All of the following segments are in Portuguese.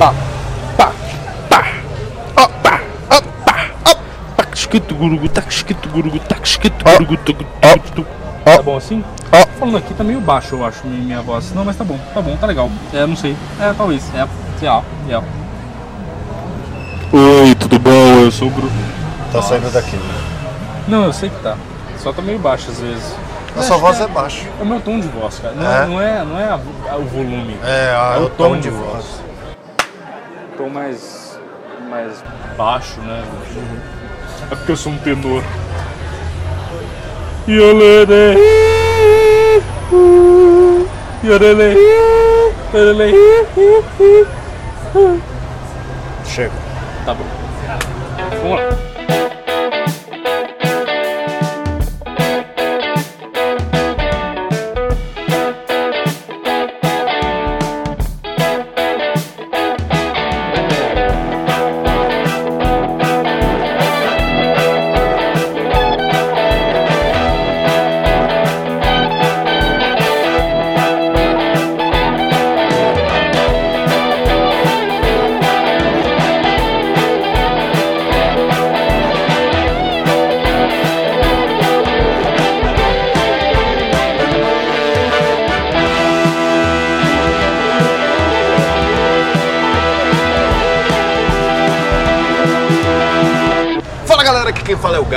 Pá, pá, pá, opa, opa, opa. Tac, esquito, gurugu, tac, esquito, gurugu, tac, esquito, gurugu, tuc, tuc, tuc. Tá bom assim? Ó. Falando aqui tá meio baixo, eu acho, minha, voz. Não, mas tá bom, tá bom, tá legal. É, não sei. É, talvez. É, sei lá, é. Oi, tudo bom? Eu sou o Bruno. Tá saindo daqui. Não, eu sei que tá. Só tá meio baixo às vezes. A sua voz que é baixa. É o meu tom de voz, cara. Não É? é, não é, não é a- o volume. É, ah, É o o tom tom de de voz. Tom mais. mais baixo, né? É porque eu sou um tenor. Yolere. Yorele. Yorele. Chega. Tá bom.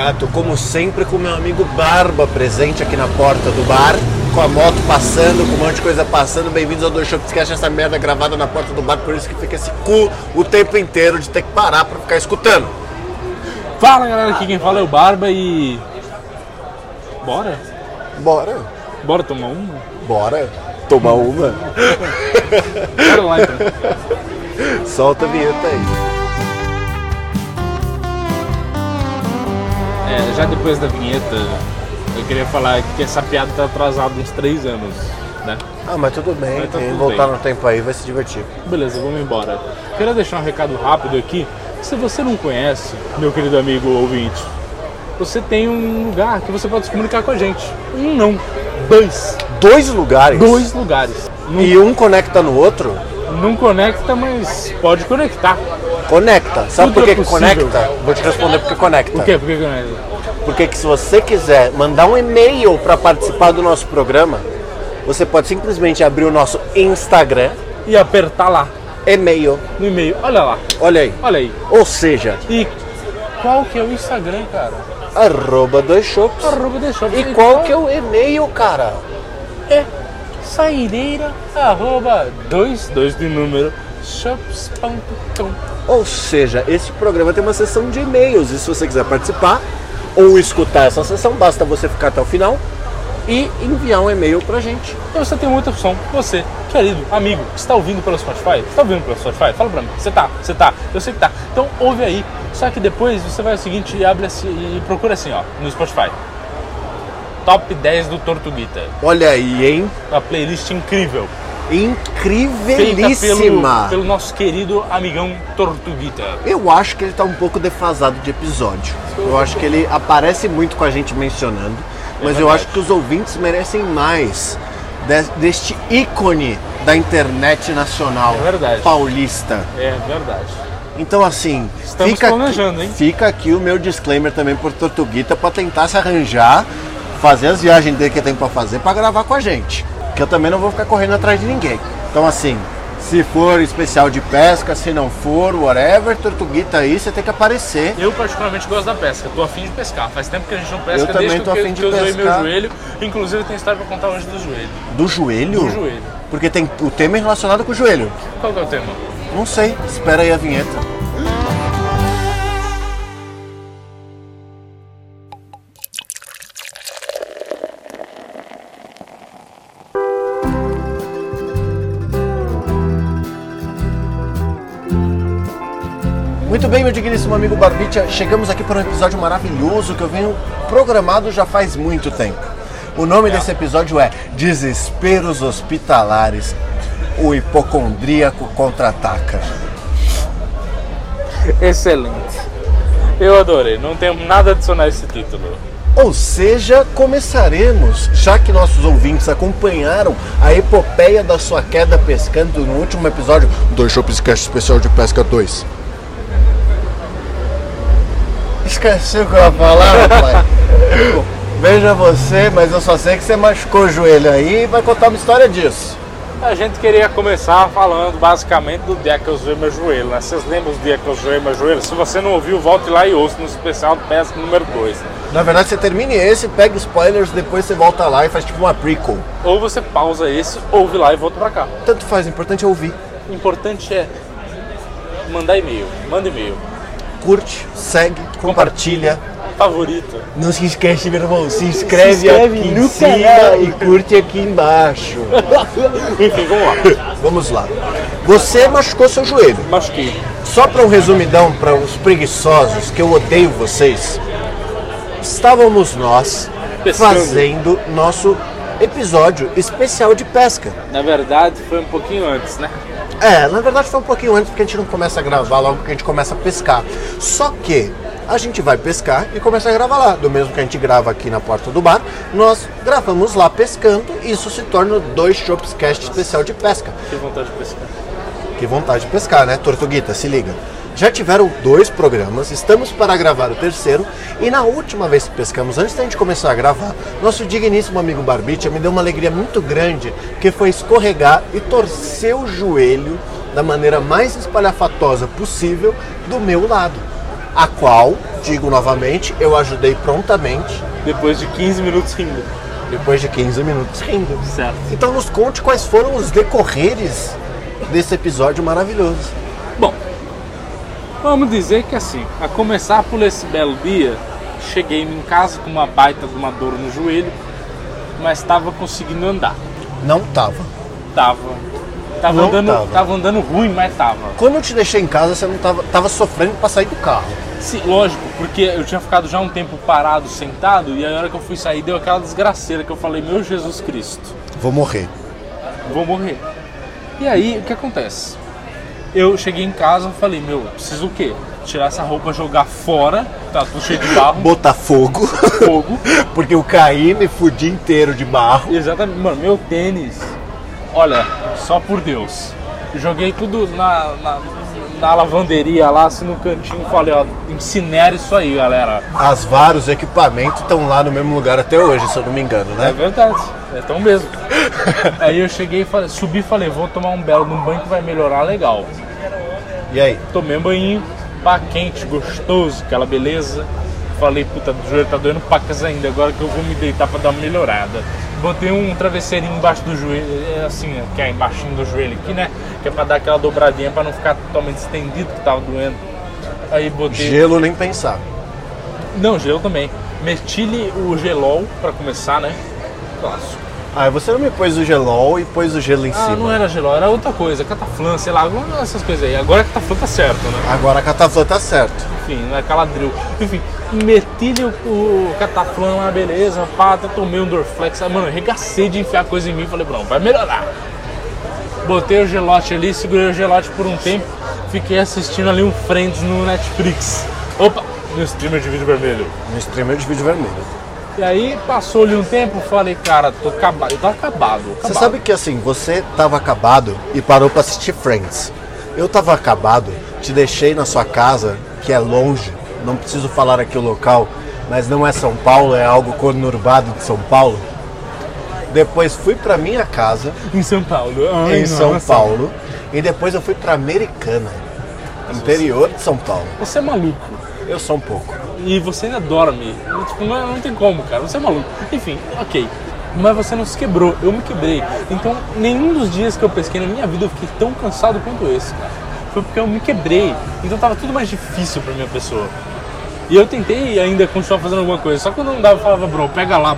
Gato, como sempre com meu amigo Barba presente aqui na porta do bar, com a moto passando, com um monte de coisa passando. Bem-vindos ao Dois Show, esquece essa merda gravada na porta do bar, por isso que fica esse cu o tempo inteiro de ter que parar pra ficar escutando. Fala galera, aqui quem fala é o Barba e. Bora? Bora, Bora tomar uma? bora tomar uma. Bora lá então. Solta a vinheta aí. É, já depois da vinheta, eu queria falar que essa piada tá atrasada uns 3 anos, né? Ah, mas tudo bem, Mas tá quem tudo voltar bem. no tempo aí vai se divertir. Beleza, vamos embora. Queria deixar um recado rápido aqui. Se você não conhece, meu querido amigo ouvinte, você tem um lugar que você pode se comunicar com a gente. Um não, dois. Dois lugares. Dois lugares. Não, E um conecta no outro? Não conecta, mas pode conectar. Conecta. Sabe Tudo por que, é que conecta? Vou te responder porque conecta. Por quê? Por que conecta? Porque que se você quiser mandar um e-mail para participar do nosso programa, você pode simplesmente abrir o nosso Instagram, E apertar lá, e-mail. no e-mail. Olha lá, Olha aí. olha aí. Ou seja, E qual que é o Instagram, cara? arroba dois shops. Arroba deixou. E qual que é o e-mail, cara? é saideira arroba dois, dois de número shops.com Ou seja, esse programa tem uma sessão de e-mails. E se você quiser participar ou escutar essa sessão, basta você ficar até o final e enviar um e-mail pra gente. Então você tem muita opção. Você, querido amigo, que está ouvindo pelo Spotify? Está ouvindo pelo Spotify? Fala pra mim. Você tá? Você tá? Eu sei que tá. Então ouve aí. Só que depois você vai ao seguinte e abre assim, e procura assim, ó, no Spotify. Top 10 do Tortuguita. Olha aí, hein? Uma playlist incrível. Feita pelo, Incrívelíssima! pelo nosso querido amigão Tortuguita. Eu acho que ele tá um pouco defasado de episódio. Eu acho que ele aparece muito com a gente mencionando, mas eu verdade. acho que os ouvintes merecem mais de- deste ícone da internet nacional É verdade. paulista. É verdade. Então assim, Estamos fica planejando, aqui, hein? fica aqui o meu disclaimer também por Tortuguita para tentar se arranjar, fazer as viagens dele que tem para fazer para gravar com a gente. Que eu também não vou ficar correndo atrás de ninguém. Então assim, se for especial de pesca, se não for, whatever, Tortuguita aí, você tem que aparecer. Eu particularmente gosto da pesca, tô afim de pescar. Faz tempo que a gente não pesca Eu também desde tô que, afim de que eu zoei meu joelho. Inclusive tem história pra contar hoje do joelho. Do joelho? Do joelho. Porque tem o tema é relacionado com o joelho. Qual que é o tema? Não sei, espera aí a vinheta. Digníssimo amigo Barbicha, chegamos aqui para um episódio maravilhoso que eu venho programado já faz muito tempo. O nome desse episódio é Desesperos Hospitalares. O hipocondríaco contra-ataca. Excelente. Eu adorei, não tenho nada a adicionar a esse título. Ou seja, começaremos, já que nossos ouvintes acompanharam a epopeia da sua queda pescando no último episódio do Shopscast Especial de Pesca 2. Esqueci o que eu ia falar, pai. Veja você, mas eu só sei que você machucou o joelho aí e vai contar uma história disso. A gente queria começar falando basicamente do dia que eu zoei meu joelho, né? Vocês lembram do dia que eu zoei meu joelho? Se você não ouviu, volte lá e ouça no especial de pesca número 2. Na verdade, você termine esse, pega spoilers, depois você volta lá e faz tipo uma prequel. Ou você pausa esse, ouve lá e volta pra cá. Tanto faz, o importante é ouvir. O importante é mandar e-mail. Manda e-mail. Curte, segue, compartilha. Favorito. Não se esquece, meu irmão, se inscreve, Se inscreve aqui no em cima canal. e curte aqui embaixo. Enfim, vamos lá. Vamos lá. Você machucou seu joelho. Machuquei. Só para um resumidão para os preguiçosos, que eu odeio vocês. Estávamos nós Pescando. fazendo nosso episódio especial de pesca. Na verdade, foi um pouquinho antes, né? É, na verdade foi um pouquinho antes porque a gente não começa a gravar logo que a gente começa a pescar. Só que a gente vai pescar e começa a gravar lá. Do mesmo que a gente grava aqui na porta do bar, nós gravamos lá pescando e isso se torna dois Shopscast especial de pesca. Que vontade de pescar. Que vontade de pescar, né? Tortuguita, se liga. Já tiveram dois programas, estamos para gravar o terceiro e na última vez que pescamos, antes da gente começar a gravar, nosso digníssimo amigo Barbicha me deu uma alegria muito grande, que foi escorregar e torcer o joelho da maneira mais espalhafatosa possível do meu lado, a qual, digo novamente, eu ajudei prontamente Depois de 15 minutos rindo. depois de 15 minutos rindo. Certo. Então nos conte quais foram os decorreres desse episódio maravilhoso. Bom, vamos dizer que assim, a começar por esse belo dia, cheguei em casa com uma baita de uma dor no joelho, mas estava conseguindo andar. Não tava. Tava. Tava Não andando, tava. tava andando ruim, mas tava. Quando eu te deixei em casa, você não tava, tava sofrendo pra sair do carro. Sim, lógico, porque eu tinha ficado já um tempo parado, sentado, e a hora que eu fui sair deu aquela desgraceira que eu falei, meu Jesus Cristo, Vou morrer. vou morrer. E aí, o que acontece? Eu cheguei em casa e falei, meu, preciso o quê? Tirar essa roupa, jogar fora, tá tudo cheio de barro, Botar fogo. fogo. Porque eu caí, me fudi inteiro de barro. Exatamente, mano, meu tênis, olha, só por Deus. Joguei tudo na, na, na lavanderia lá, assim no cantinho, falei, ó, incinera isso aí, galera. As vários equipamentos estão lá no mesmo lugar até hoje, se eu não me engano, É né? verdade, é tão mesmo. Aí eu cheguei falei, subi e falei, vou tomar um belo num banho que vai melhorar legal. E aí? Tomei um banho, pá, quente, gostoso, aquela beleza. Falei, puta, o joelho tá doendo pacas ainda, agora que eu vou me deitar pra dar uma melhorada. Botei um travesseirinho embaixo do joelho, é assim, que é embaixo do joelho aqui, né? Que é pra dar aquela dobradinha pra não ficar totalmente estendido que tava doendo. Aí botei. Gelo nem pensar. Não, gelo também. Meti-lhe o gelol pra começar, né? Clássico. Ah, você não me pôs o gelol e pôs o gelo em Ah, cima. não era gelol, era outra coisa, cataflã, sei lá, essas coisas aí. Agora cataflã tá certo, né? Agora a cataflã tá certo. Enfim, não é caladril. Enfim, meti-lhe o, o cataflã lá, beleza, pá, até tomei um Dorflex. Ah, Mano, arregacei de enfiar coisa em mim, falei, pronto, vai melhorar. Botei o gelote ali, segurei o gelote por um tempo, fiquei assistindo ali um Friends no Netflix. Opa, no streamer de vídeo vermelho. No streamer de vídeo vermelho. E aí, passou-lhe um tempo, falei, cara, tô acabado. Eu tava acabado. Você acabado. sabe que assim, você tava acabado e parou pra assistir Friends. Eu tava acabado, te deixei na sua casa, que é longe, não preciso falar aqui o local, mas não é São Paulo, é algo conurbado de São Paulo. Depois fui pra minha casa, Em São Paulo. Ai, em São nossa. Paulo, e depois eu fui pra Americana, interior de São Paulo. Você é maluco. Eu sou um pouco. E você ainda dorme. Tipo, não, não tem como, cara. Você é maluco. Enfim, ok. Mas você não se quebrou. Eu me quebrei. Então, nenhum dos dias que eu pesquei na minha vida eu fiquei tão cansado quanto esse, cara. Foi porque eu me quebrei. Então tava tudo mais difícil pra minha pessoa. E eu tentei ainda continuar fazendo alguma coisa. Só que quando não dava, eu falava, bro, pega lá.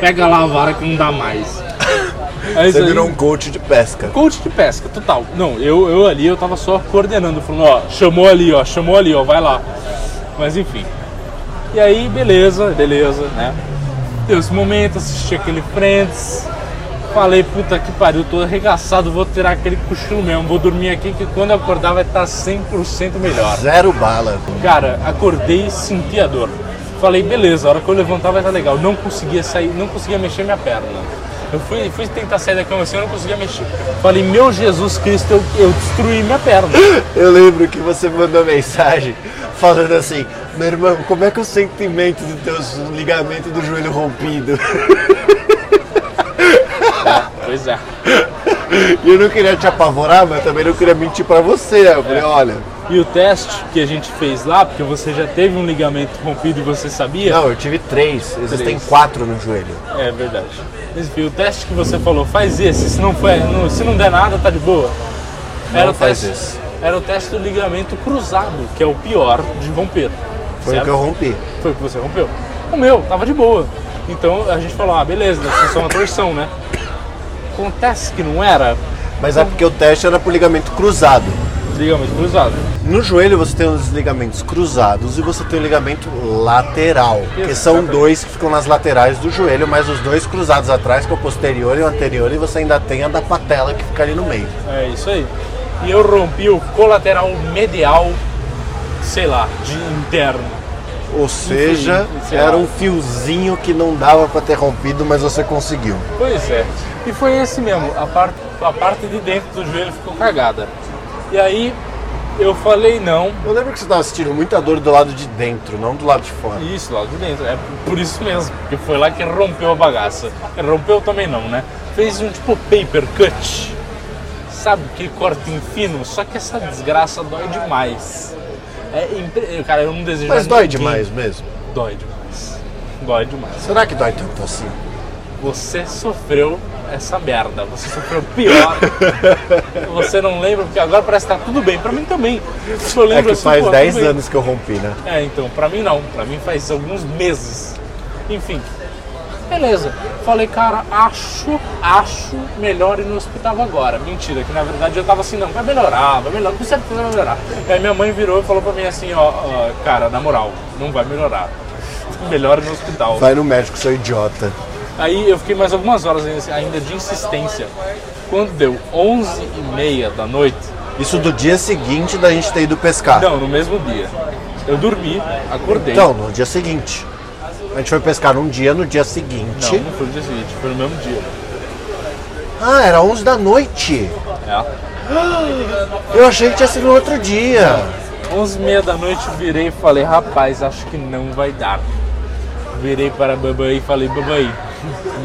Pega lá a vara que não dá mais. Aí, Você isso aí- virou um coach de pesca. Coach de pesca, total. Não, eu, eu ali eu tava só coordenando, falando, ó, chamou ali, ó, chamou ali, ó, vai lá. Mas enfim. E aí, beleza, beleza, né? Deu esse momento, assisti aquele Friends. Falei, puta que pariu, tô arregaçado, vou tirar aquele cochilo mesmo, vou dormir aqui que quando eu acordar vai estar 100% melhor. Zero bala. Cara, acordei e senti a dor. Falei, beleza, a hora que eu levantar vai estar legal. Não conseguia sair, não conseguia mexer minha perna. Eu fui, fui tentar sair da cama assim, eu não conseguia mexer. Falei, meu Jesus Cristo, eu, eu destruí minha perna. Eu lembro que você mandou mensagem falando assim, meu irmão, como é que é o sentimento dos teus ligamentos do joelho rompido? Pois é. E eu não queria te apavorar, mas também não queria mentir pra você. Eu falei, olha, E o teste que a gente fez lá, porque você já teve um ligamento rompido e você sabia? não, eu tive três, existem Três. quatro no joelho. É verdade. Mas, enfim, o teste que você falou, faz esse, se não, for, não- se não der nada, tá de boa. Não o faz teste, esse. Era o teste do ligamento cruzado, que é o pior de romper. Foi certo? o que eu rompi. Foi o que você rompeu. O meu, tava de boa. Então a gente falou, ah, beleza, deve ser só uma torção, né? Acontece que não era Mas é porque o teste era por ligamento cruzado. ligamento cruzado. No joelho você tem os ligamentos cruzados e você tem o ligamento lateral, que são Exatamente. dois que ficam nas laterais do joelho, mas os dois cruzados atrás, que é o posterior e o anterior, e você ainda tem a da patela que fica ali no meio. É isso aí. E eu rompi o colateral medial, sei lá, de interno. Ou seja, sei era um fiozinho que não dava pra ter rompido, mas você conseguiu. Pois é. E foi esse mesmo. A parte, a parte de dentro do joelho ficou cagada. E aí eu falei não. Eu lembro que você estava sentindo muita dor do lado de dentro, não do lado de fora. Isso, lá de dentro. É por isso mesmo. Porque foi lá que rompeu a bagaça. Rompeu também não, né? Fez um tipo paper cut. Sabe, aquele cortinho fino. Só que essa desgraça dói demais. É impre... Cara, eu não desejo Mas dói ninguém- demais mesmo. Dói demais. Dói demais. Será que dói tanto assim? Você sofreu essa merda. Você sofreu pior. Você não lembra, porque agora parece que tá tudo bem. Pra mim também. Eu É lembro que assim, faz pô, 10 tudo bem. anos que eu rompi, né? É, então, pra mim não. Pra mim faz alguns meses. Enfim. Beleza. Falei, cara, acho, acho melhor ir no hospital agora. Mentira, que na verdade eu tava assim, não, vai melhorar, vai melhorar, com certeza vai melhorar. E aí minha mãe virou e falou pra mim assim, ó, ó, cara, na moral, não vai melhorar. Melhor ir no hospital. Vai no médico, seu idiota. Aí eu fiquei mais algumas horas ainda de insistência. Quando deu 11 e meia da noite, Isso do dia seguinte da gente ter ido pescar. não, no mesmo dia, eu dormi, acordei. Então, no dia seguinte. A gente foi pescar num dia, no dia não, seguinte. não foi no dia seguinte, foi no mesmo dia. Ah, era 11 da noite. É. Eu achei que tinha sido no outro dia. 11 e meia da noite virei e falei, rapaz, acho que não vai dar. Virei para a Babai e falei, Babai,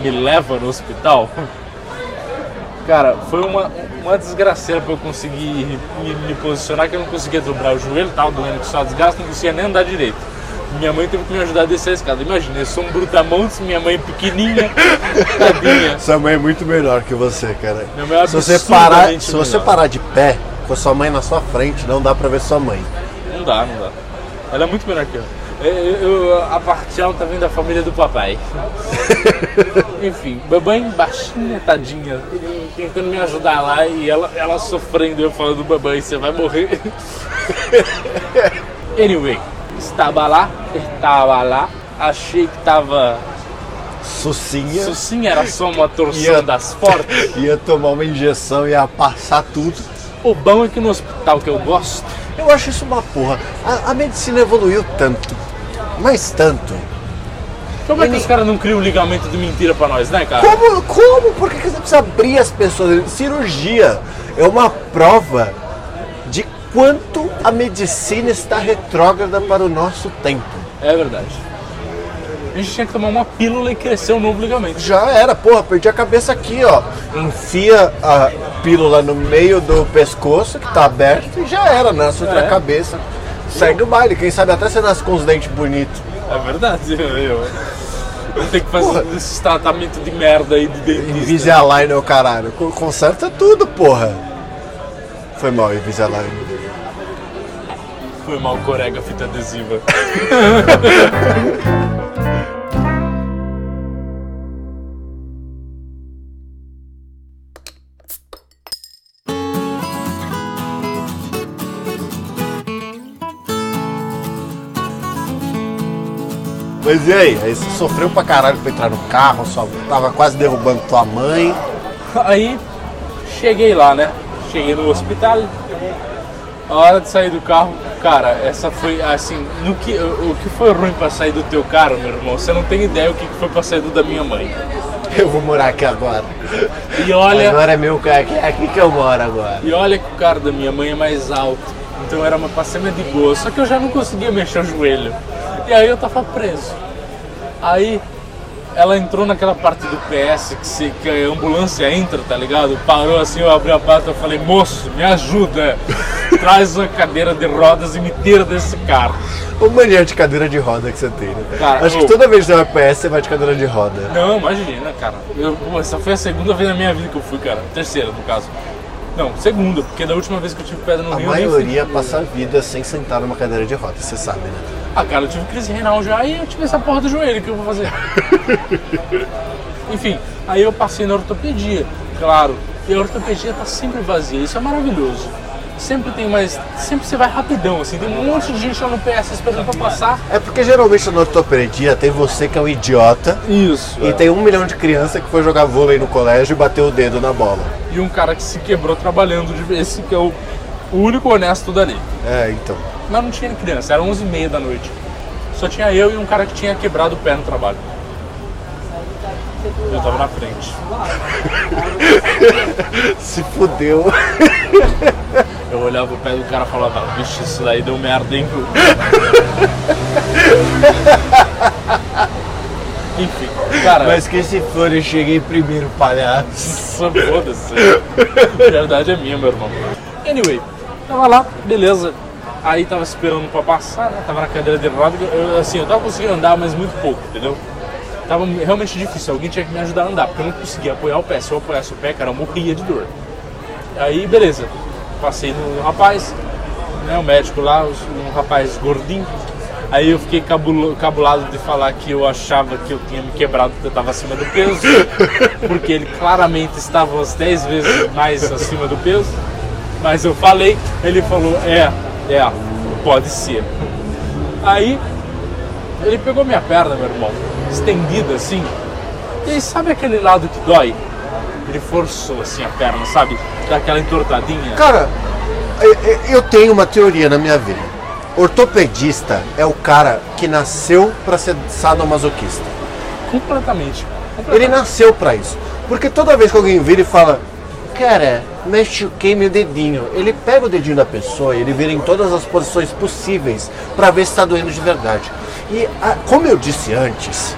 me leva no hospital? Cara, foi uma, uma desgraceira para eu conseguir me, me posicionar, que eu não conseguia dobrar o joelho, tava doendo que só desgaste, não conseguia nem andar direito. Minha mãe teve que me ajudar a descer a escada. Imagina, eu sou um brutamontes, minha mãe pequenininha, tadinha. Sua mãe é muito melhor que você, cara. Minha mãe é se você parar, se você melhor. parar de pé com sua mãe na sua frente, não dá pra ver sua mãe. Não dá, não dá. Ela é muito melhor que eu. Eu- eu- a parte alta vem da família do papai. Enfim, babãe baixinha, tadinha, tentando me ajudar lá e ela, ela sofrendo, eu falando, babãe, você vai morrer. anyway, estava lá, estava lá, achei que estava. Sucinha. Sim era só uma torção Ia- das portas. Ia tomar uma injeção, ia passar tudo. O bom é que no hospital que eu gosto, Eu acho isso uma porra. A, a medicina evoluiu tanto, mas tanto. como é que os caras não criam um ligamento de mentira pra nós, né, cara? Como? Como? Por que que você precisa abrir as pessoas? Cirurgia é uma prova quanto a medicina está retrógrada para o nosso tempo. É verdade. A gente tinha que tomar uma pílula e crescer um novo ligamento. Já era, porra, perdi a cabeça aqui, ó. Enfia a pílula no meio do pescoço, que tá aberto, e já era, nasce outra É. cabeça. Segue o baile, quem sabe até você nasce com os dentes bonitos. É verdade. Eu, eu, que fazer Porra. esse tratamento de merda aí de dentista. Invisalign o caralho. Co- Conserta tudo, porra. Foi mal, Invisalign. Foi mal corega fita adesiva. Mas e aí? Aí você sofreu pra caralho pra entrar no carro, só tava quase derrubando tua mãe. Aí cheguei lá, né? Cheguei no hospital. A hora de sair do carro, cara, essa foi assim, no que, o, que foi ruim pra sair do teu carro, meu irmão, você não tem ideia o que foi pra sair do da minha mãe. Eu vou morar aqui agora. E olha, Agora é meu carro, aqui- é aqui que eu moro agora. e olha que o carro da minha mãe é mais alto. Então era uma passema de boa, só que eu já não conseguia mexer o joelho. E aí eu tava preso. Aí ela entrou naquela parte do PS que, se, que a ambulância entra, tá ligado? Parou assim, eu abri a porta e falei, moço, me ajuda. Traz uma cadeira de rodas e me tira desse carro. O mania de cadeira de roda que você tem, né? Cara, Acho ô. que toda vez que você vai PS, você vai de cadeira de roda. Não, imagina, cara. Eu, pô, essa foi a segunda vez na minha vida que eu fui, cara. Terceira, no caso. Não, segunda, porque da última vez que eu tive pedra no A Rio. eu nem fui. maioria passa a vida sem sentar numa cadeira de roda, você sabe, né? Ah, cara, eu tive crise renal já e eu tive essa porra do joelho, que eu vou fazer? Enfim, aí eu passei na ortopedia, claro. E a ortopedia tá sempre vazia, isso é maravilhoso. Sempre tem mais. Sempre você vai rapidão, assim, tem um monte de gente lá no PS esperando pra passar. É porque geralmente na ortopedia tem você que é um idiota Isso. e tem um milhão de criança que foi jogar vôlei no colégio e bateu o dedo na bola. E um cara que se quebrou trabalhando, de esse que é o, o único honesto dali. É, então. Mas não tinha criança, era 11h30 da noite. Só tinha eu e um cara que tinha quebrado o pé no trabalho. Eu tava na frente. Se fudeu. Eu olhava o pé do cara e falava, vixe, isso daí deu merda, hein? Enfim, cara, Mas que se for, eu cheguei primeiro, palhaço. Foda-se. A verdade é minha, meu irmão. Anyway, tava lá, beleza. Aí tava esperando pra passar, né? Tava na cadeira de roda. Eu, assim, eu tava conseguindo andar, mas muito pouco, entendeu? Tava realmente difícil. Alguém tinha que me ajudar a andar, porque eu não conseguia apoiar o pé. Se eu apoiasse o pé, cara, eu morria de dor. Aí, beleza. Passei no rapaz, né? O médico lá, um rapaz gordinho. Aí eu fiquei cabulo- cabulado de falar que eu achava que eu tinha me quebrado porque eu estava acima do peso, porque ele claramente estava umas 10 vezes mais acima do peso. Mas eu falei, ele falou, é, é, pode ser. Aí ele pegou minha perna, meu irmão, estendida assim. E aí sabe aquele lado que dói? Ele forçou assim a perna, sabe? Daquela entortadinha. Cara, eu- eu- eu tenho uma teoria na minha vida. Ortopedista é o cara que nasceu pra ser sadomasoquista. Completamente. Ele completamente. nasceu pra isso. Porque toda vez que alguém vira e fala, cara, machuquei meu dedinho, ele pega o dedinho da pessoa e ele vira em todas as posições possíveis pra ver se tá doendo de verdade. E a- como eu disse antes,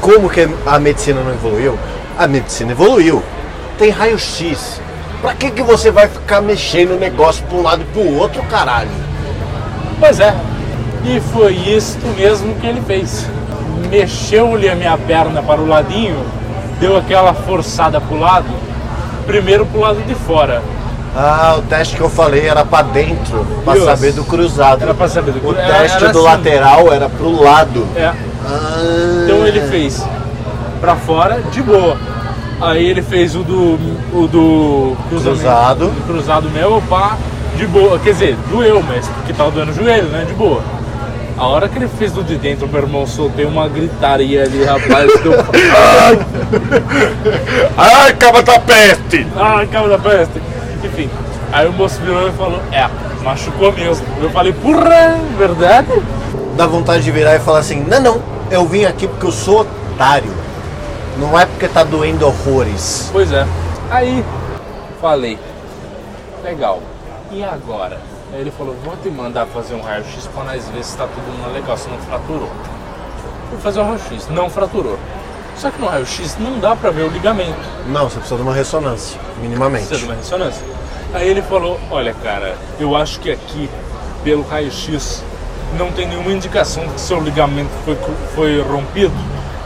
como que a medicina não evoluiu? A medicina evoluiu. Tem raio-x. Pra que, que você vai ficar mexendo o negócio pra um lado e pro outro, caralho? Pois é. E foi isto mesmo que ele fez. Mexeu-lhe a minha perna para o ladinho, deu aquela forçada pro lado, primeiro pro lado de fora. Ah, o teste que eu falei era pra dentro, pra Isso. saber do cruzado. Era pra saber do O cru- era- teste era do assim. lateral era pro lado. É. Ah. Então ele fez pra fora, de boa. Aí ele fez o do. o do Cruzado. do cruzado meu, pá, de boa. Quer dizer, doeu, mas porque tava doendo o joelho, né? De boa. A hora que ele fez do de dentro, meu irmão soltei uma gritaria ali, rapaz. que eu... Ai, caba da peste! Ai, cabo da peste. Enfim, aí o moço virou e falou: É, machucou mesmo. Eu falei: Porra, verdade? Dá vontade de virar e falar assim: não, não, eu vim aqui porque eu sou otário. Não é porque tá doendo horrores. Pois é. Aí falei: Legal. E agora? Aí ele falou: Vou te mandar fazer um raio-x pra nós ver se tá tudo legal, se não fraturou. Fui fazer o raio-x, não fraturou. Só que no raio-x não dá pra ver o ligamento. Não, você precisa de uma ressonância, minimamente. Precisa de uma ressonância. Aí ele falou: Olha, cara, eu acho que aqui, pelo raio-x, não tem nenhuma indicação de que seu ligamento foi, foi rompido.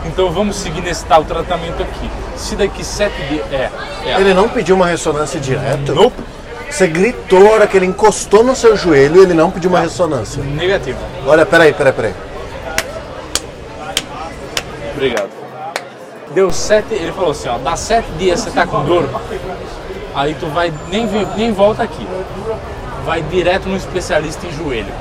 Então vamos seguir nesse tal tratamento aqui. Se daqui sete dias. É, é. Ele não pediu uma ressonância direto? Nope. Você gritou a hora que ele encostou no seu joelho e ele não pediu uma ressonância. Negativo. Olha, peraí, peraí, peraí. Obrigado. Deu sete. Ele falou assim: Ó, dá sete dias você tá com dor. Aí tu vai. Nem, nem volta aqui. Vai direto no especialista em joelho.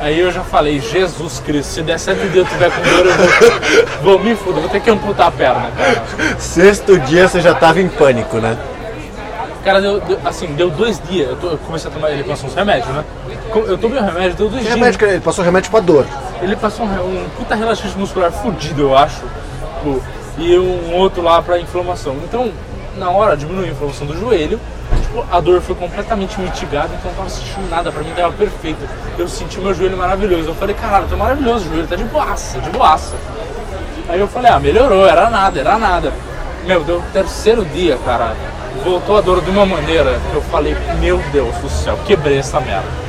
Aí eu já falei, Jesus Cristo, se der sete dias eu tiver com dor, eu vou, vou me fuder, vou ter que amputar a perna, cara. Sexto dia você já tava em pânico, né? Cara, deu, deu- assim, deu dois dias. Eu, tô- eu comecei a tomar. Ele passou uns remédios, né? Co- Eu tomei o remédio, deu dois Que dias. remédio que ele passou remédio pra dor. Ele passou um, re- um puta relaxante muscular fudido, eu acho. Tipo, e um outro lá pra inflamação. Então, na hora diminuiu a inflamação do joelho. Tipo, a dor foi completamente mitigada, então eu não tava sentindo nada, pra mim tava perfeito. Eu senti meu joelho maravilhoso. Eu falei, caralho, tá maravilhoso o joelho, tá de boaça, de boaça. Aí eu falei, ah, melhorou, era nada, era nada. Meu, deu o terceiro dia, cara. Voltou a dor de uma maneira que eu falei, meu Deus do céu, quebrei essa merda.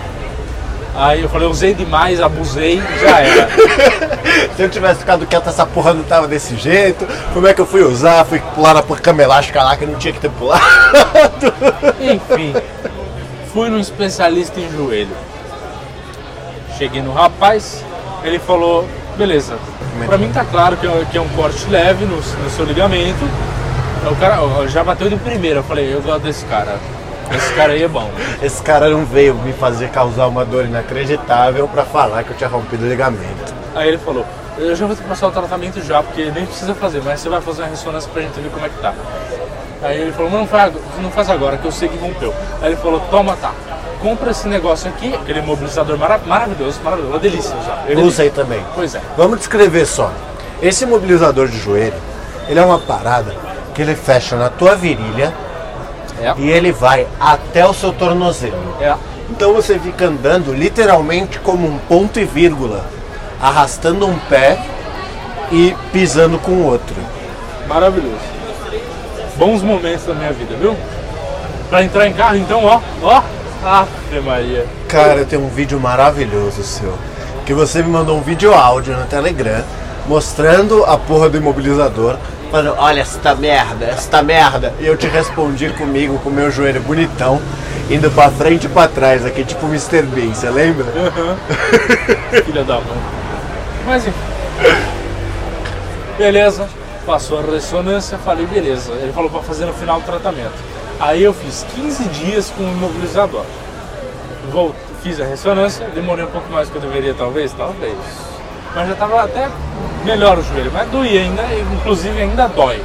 Aí eu falei, usei demais, abusei, já era. Se eu tivesse ficado quieto, essa porra não tava desse jeito. Como é que eu fui usar? Fui pular na cama elástica lá que não tinha que ter pulado. Enfim, fui num especialista em joelho. Cheguei no rapaz, ele falou, beleza, pra mim tá claro que é, que é um corte leve no, no seu ligamento. O cara ó, já bateu de primeira, eu falei, eu gosto desse cara. Esse cara aí é bom. Esse cara não veio me fazer causar uma dor inacreditável pra falar que eu tinha rompido o ligamento. Aí ele falou, eu já vou passar o tratamento já, porque nem precisa fazer, mas você vai fazer uma ressonância pra gente ver como é que tá. Aí ele falou, mas não faz, não faz agora, que eu sei que rompeu. Aí ele falou, toma tá, compra esse negócio aqui, aquele mobilizador mara- maravilhoso, maravilhoso, uma delícia já. Eu usei também. Pois é. Vamos descrever só. Esse mobilizador de joelho, ele é uma parada que ele fecha na tua virilha É. e ele vai até o seu tornozelo. É. Então você fica andando literalmente como um ponto e vírgula, arrastando um pé e pisando com o outro. Maravilhoso. Bons momentos da minha vida, viu? Pra entrar em carro, então, ó, ó. Ave Maria. Cara, eu tenho um vídeo maravilhoso seu. Que você me mandou um vídeo áudio no Telegram mostrando a porra do imobilizador. Falando, olha esta merda, esta merda. E eu te respondi comigo, com meu joelho bonitão, indo pra frente e pra trás aqui, tipo Mr. Bean, você lembra? Filha da mãe. Mas enfim. Beleza. Passou a ressonância, falei, beleza. Ele falou pra fazer no final do tratamento. Aí eu fiz 15 dias com o imobilizador. Vou, fiz a ressonância, demorei um pouco mais do que eu deveria, talvez, talvez. Mas já tava até melhor o joelho, mas doía ainda, inclusive ainda dói.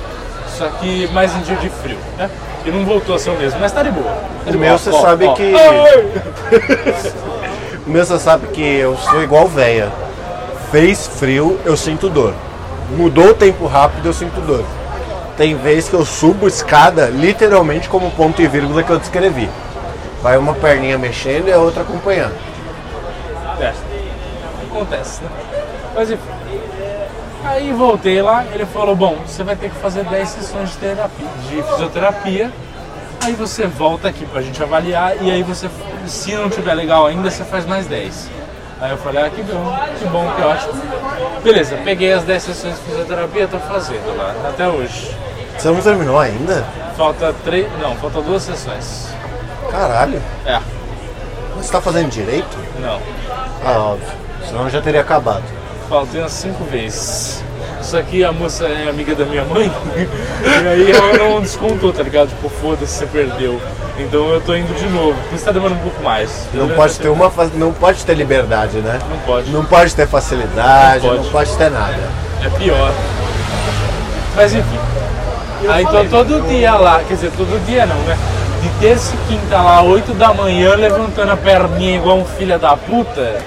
Só que mais em dia de frio, né? E não voltou a ser o mesmo, mas tá de boa. Tá de O meu você Ó, sabe ó. que- Ai! O meu você sabe que eu sou igual véia. Fez frio, eu sinto dor. Mudou o tempo rápido, eu sinto dor. Tem vez que eu subo escada, literalmente como ponto e vírgula que eu descrevi. Vai uma perninha mexendo e a outra acompanhando. É, acontece, né? Mas enfim. Aí voltei lá, ele falou, bom, você vai ter que fazer 10 sessões de terapia, de fisioterapia. Aí você volta aqui pra gente avaliar e aí você, se não tiver legal ainda, você faz mais 10. Aí eu falei, ah, que bom, que bom, que ótimo. Beleza, peguei as 10 sessões de fisioterapia, tô fazendo lá, até hoje. Você não terminou ainda? Falta três, não, falta duas sessões. Caralho. É, Você tá fazendo direito? não. Ah, óbvio. Senão já teria acabado. Umas cinco vezes. Só que a moça é amiga da minha mãe, e aí ela não descontou, tá ligado? Tipo, foda-se, você perdeu. Então eu tô indo de novo. Por isso tá demorando um pouco mais. Não pode ter uma fa- não pode ter liberdade, né? Não pode. Não pode ter facilidade, Não não pode. pode, ter nada. É pior. Mas enfim. Aí tô todo dia lá, quer dizer, todo dia não, né? De terça e quinta lá, 8 da manhã, levantando a perninha igual um filho da puta,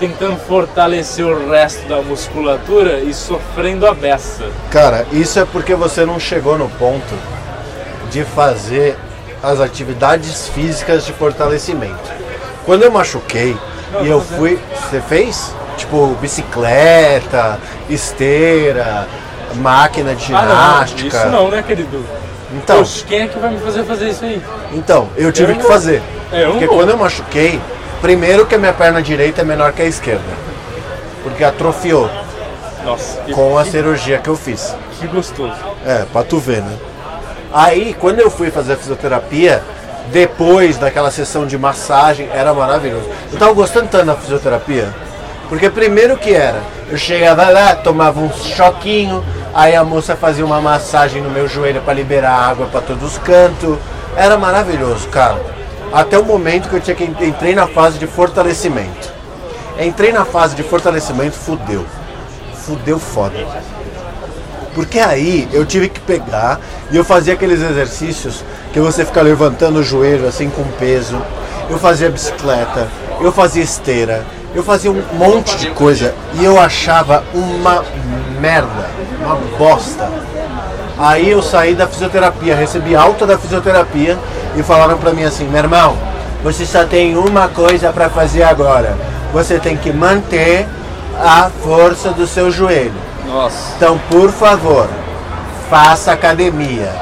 tentando fortalecer o resto da musculatura e sofrendo a beça. Cara, isso é porque você não chegou no ponto de fazer as atividades físicas de fortalecimento. Quando eu machuquei Não, e eu fazendo. fui. Você fez? Tipo, bicicleta, esteira, máquina de Ah, não, ginástica. isso não, né, querido? Então, Poxa, quem é que vai me fazer fazer isso aí? então, eu tive Eu que fazer. É, eu porque quando eu machuquei, primeiro que a minha perna direita é menor que a esquerda. Porque atrofiou Nossa, que, com a que, cirurgia que eu fiz. que gostoso. É, pra tu ver, né? Aí, quando eu fui fazer a fisioterapia, depois daquela sessão de massagem, era maravilhoso. Eu tava gostando tanto da fisioterapia, porque primeiro que era, eu chegava lá, tomava um choquinho, aí a moça fazia uma massagem no meu joelho pra liberar água pra todos os cantos. Era maravilhoso, cara. Até o momento que eu tinha que entrei na fase de fortalecimento. Entrei na fase de fortalecimento, fudeu. Fudeu foda. Porque aí eu tive que pegar e eu fazia aqueles exercícios que você fica levantando o joelho assim com peso. Eu fazia bicicleta, eu fazia esteira, eu fazia um monte de coisa e eu achava uma merda, uma bosta. Aí eu saí da fisioterapia, recebi alta da fisioterapia e falaram pra mim assim, meu irmão, você só tem uma coisa pra fazer agora. Você tem que manter a força do seu joelho. Nossa. Então, por favor, faça academia.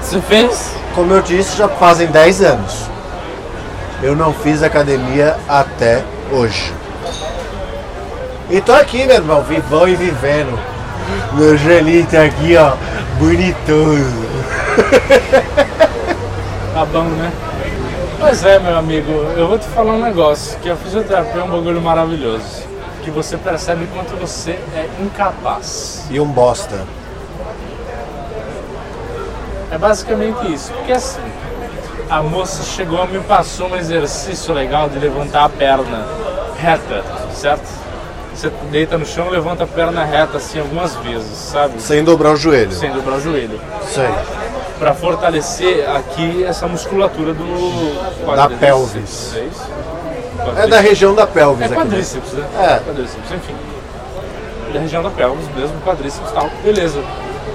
Você fez? Como eu disse, já fazem 10 anos. Eu não fiz academia até hoje. E tô aqui, meu irmão, vivão e vivendo. Meu joelhinho tá aqui, ó, bonitoso. Tá bom, né? Pois é, meu amigo, eu vou te falar um negócio, que a fisioterapia é um bagulho maravilhoso. Que você percebe quanto você é incapaz. E um bosta. É basicamente isso. Porque assim, a moça chegou e me passou um exercício legal de levantar a perna reta, certo? Você deita no chão, levanta a perna reta assim algumas vezes, sabe? Sem dobrar o joelho. Sem dobrar o joelho. Sei. Pra fortalecer aqui essa musculatura do Da quadríceps. pelvis. É isso? É da região da pelvis É aqui. quadríceps, né? É. Quadríceps, enfim. Da região da pelvis mesmo, quadríceps e tal. Beleza.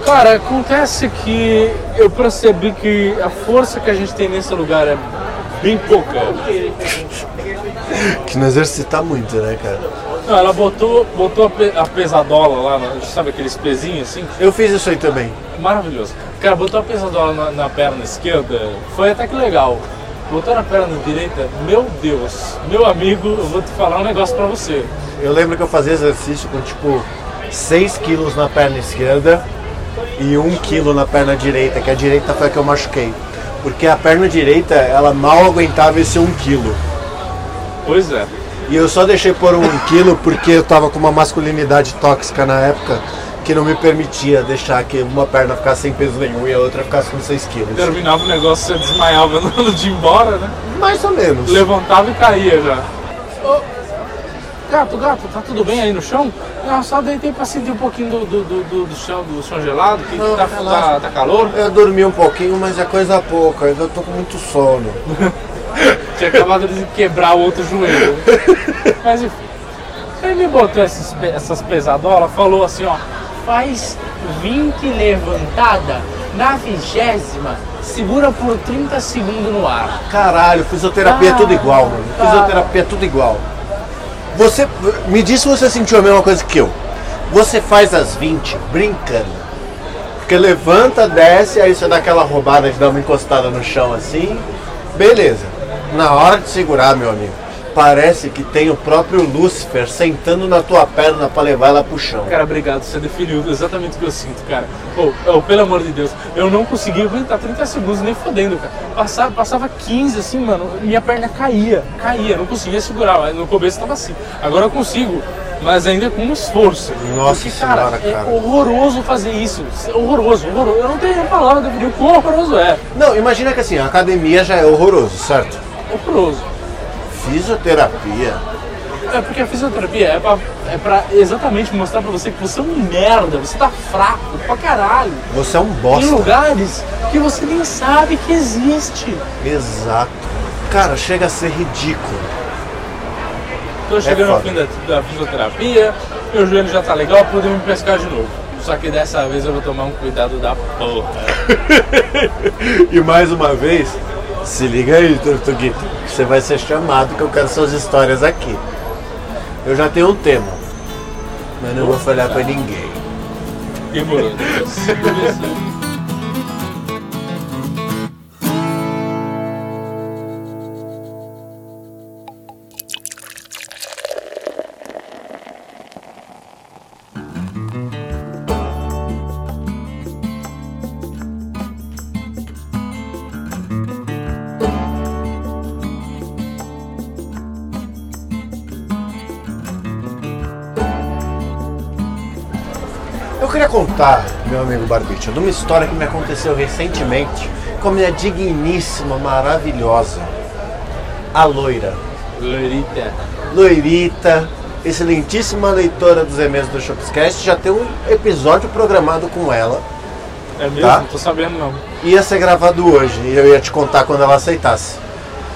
Cara, acontece que eu percebi que a força que a gente tem nesse lugar é bem pouca. Que não exercita muito, né, cara? Não, ela botou, botou a, pe- a pesadola lá, na- sabe aqueles pezinhos assim? Eu fiz isso aí também. Maravilhoso. Cara, botou a pesadola na, na perna esquerda, foi até que legal. Botou na perna direita, meu Deus, meu amigo, eu vou te falar um negócio pra você. Eu lembro que eu fazia exercício com tipo 6 quilos na perna esquerda e 1 quilo na perna direita, que a direita foi a que eu machuquei. Porque a perna direita, ela mal aguentava esse 1 quilo. Pois é. E eu só deixei por 1 quilo porque eu tava com uma masculinidade tóxica na época que não me permitia deixar que uma perna ficasse sem peso nenhum e a outra ficasse com 6 quilos. Terminava o negócio, você desmaiava no de ir embora, né? Mais ou menos. Levantava e caía já. Gato, gato, tá tudo bem aí no chão? Não, só deitei pra sentir um pouquinho do, do, do, do- do chão, do chão gelado, que Não, tá, relaxa. tá, tá calor. Eu dormi um pouquinho, mas é coisa pouca, eu tô com muito sono. Tinha acabado de quebrar o outro joelho. Mas enfim. Ele me botou esses pe- essas pesadolas, falou assim, ó, faz 20 levantada na vigésima, segura por 30 segundos no ar. Caralho, fisioterapia é tudo igual, mano. Ah. Fisioterapia é tudo igual. Você me diz se você sentiu a mesma coisa que eu. Você faz as 20 brincando. Porque levanta, desce, aí você dá aquela roubada de dar uma encostada no chão assim. Beleza. Na hora de segurar, meu amigo, parece que tem o próprio Lúcifer sentando na tua perna pra levar ela pro chão. Cara, obrigado, você definiu exatamente o que eu sinto, cara. Ô, ô, pelo amor de Deus, eu não consegui aguentar 30 segundos nem fodendo, cara. Passava, passava 15 assim, mano, minha perna caía, caía, não conseguia segurar, mas no começo tava assim. Agora eu consigo, mas ainda com um esforço. Nossa Porque, cara, senhora, cara. é horroroso fazer isso. Horroroso, horroroso. Eu não tenho palavra definir o quão horroroso é. Não, imagina que assim, a academia já é horroroso, certo? Horroroso. Fisioterapia. É porque a fisioterapia é pra, é pra exatamente mostrar pra você que você é um merda, você tá fraco pra caralho. Você é um em bosta. lugares que você nem sabe que existe. Exato. Cara, chega a ser ridículo. Tô chegando ao foda. fim da, da fisioterapia, meu joelho já tá legal, podemos me pescar de novo. Só que dessa vez eu vou tomar um cuidado da porra. E mais uma vez, se liga aí, Tortuguito. Você vai ser chamado que eu quero suas histórias aqui. Eu já tenho um tema, mas não vou falar pra ninguém. Demorou. contar, meu amigo Barbicha, de uma história que me aconteceu recentemente com a minha digníssima, maravilhosa, a loira. Loirita. Loirita, excelentíssima leitora dos e-mails do Shopscast, já tem um episódio programado com ela. É mesmo? Tá? Não tô sabendo não. Ia ser gravado hoje e eu ia te contar quando ela aceitasse.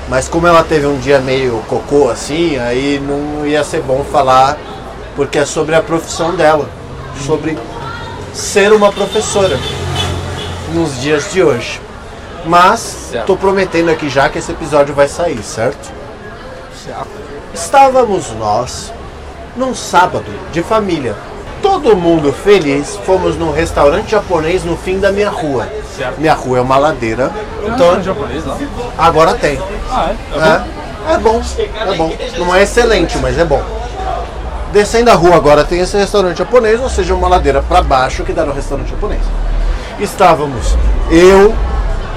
Mas como ela teve um dia meio cocô assim, aí não ia ser bom falar, porque é sobre a profissão dela, sobre ser uma professora nos dias de hoje. Mas tô prometendo aqui já que esse episódio vai sair, certo? Certo. Estávamos nós num sábado de família. Todo mundo feliz, fomos num restaurante japonês no fim da minha rua. Certo. Minha rua é uma ladeira, Então, então japonês lá? agora tem. Ah, é? É, É, é bom, é bom. Não é excelente, mas é bom. Descendo a rua agora tem esse restaurante japonês, ou seja, uma ladeira para baixo que dá no restaurante japonês. Estávamos eu,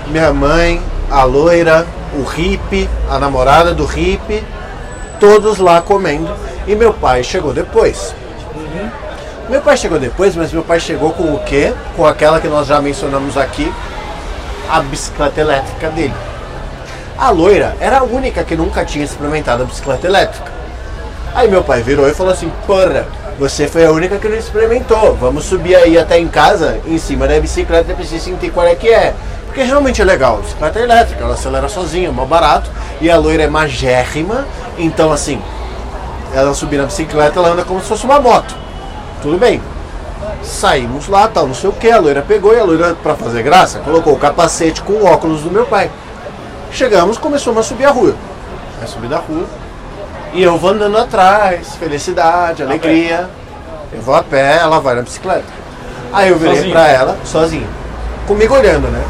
minha mãe, a loira, o hippie, a namorada do hippie, todos lá comendo. E meu pai chegou depois. Meu pai chegou depois, mas meu pai chegou com o quê? Com aquela que nós já mencionamos aqui, a bicicleta elétrica dele. A loira era a única que nunca tinha experimentado a bicicleta elétrica. Aí meu pai virou e falou assim: Porra, você foi a única que não experimentou. Vamos subir aí até em casa, em cima da bicicleta, pra você sentir qual é que é. Porque realmente é legal. Bicicleta elétrica, ela acelera sozinha, é mó barato. E a loira é magérrima. Então, assim, ela subir na bicicleta, ela anda como se fosse uma moto. Tudo bem. Saímos lá, tal, não sei o que. A loira pegou e a loira, pra fazer graça, colocou o capacete com o óculos do meu pai. Chegamos, começamos a subir a rua. Vai subir da rua. E eu vou andando atrás, felicidade, alegria. Eu vou a pé, ela vai na bicicleta. Aí eu virei Sozinho? pra ela, sozinho. Comigo olhando, né?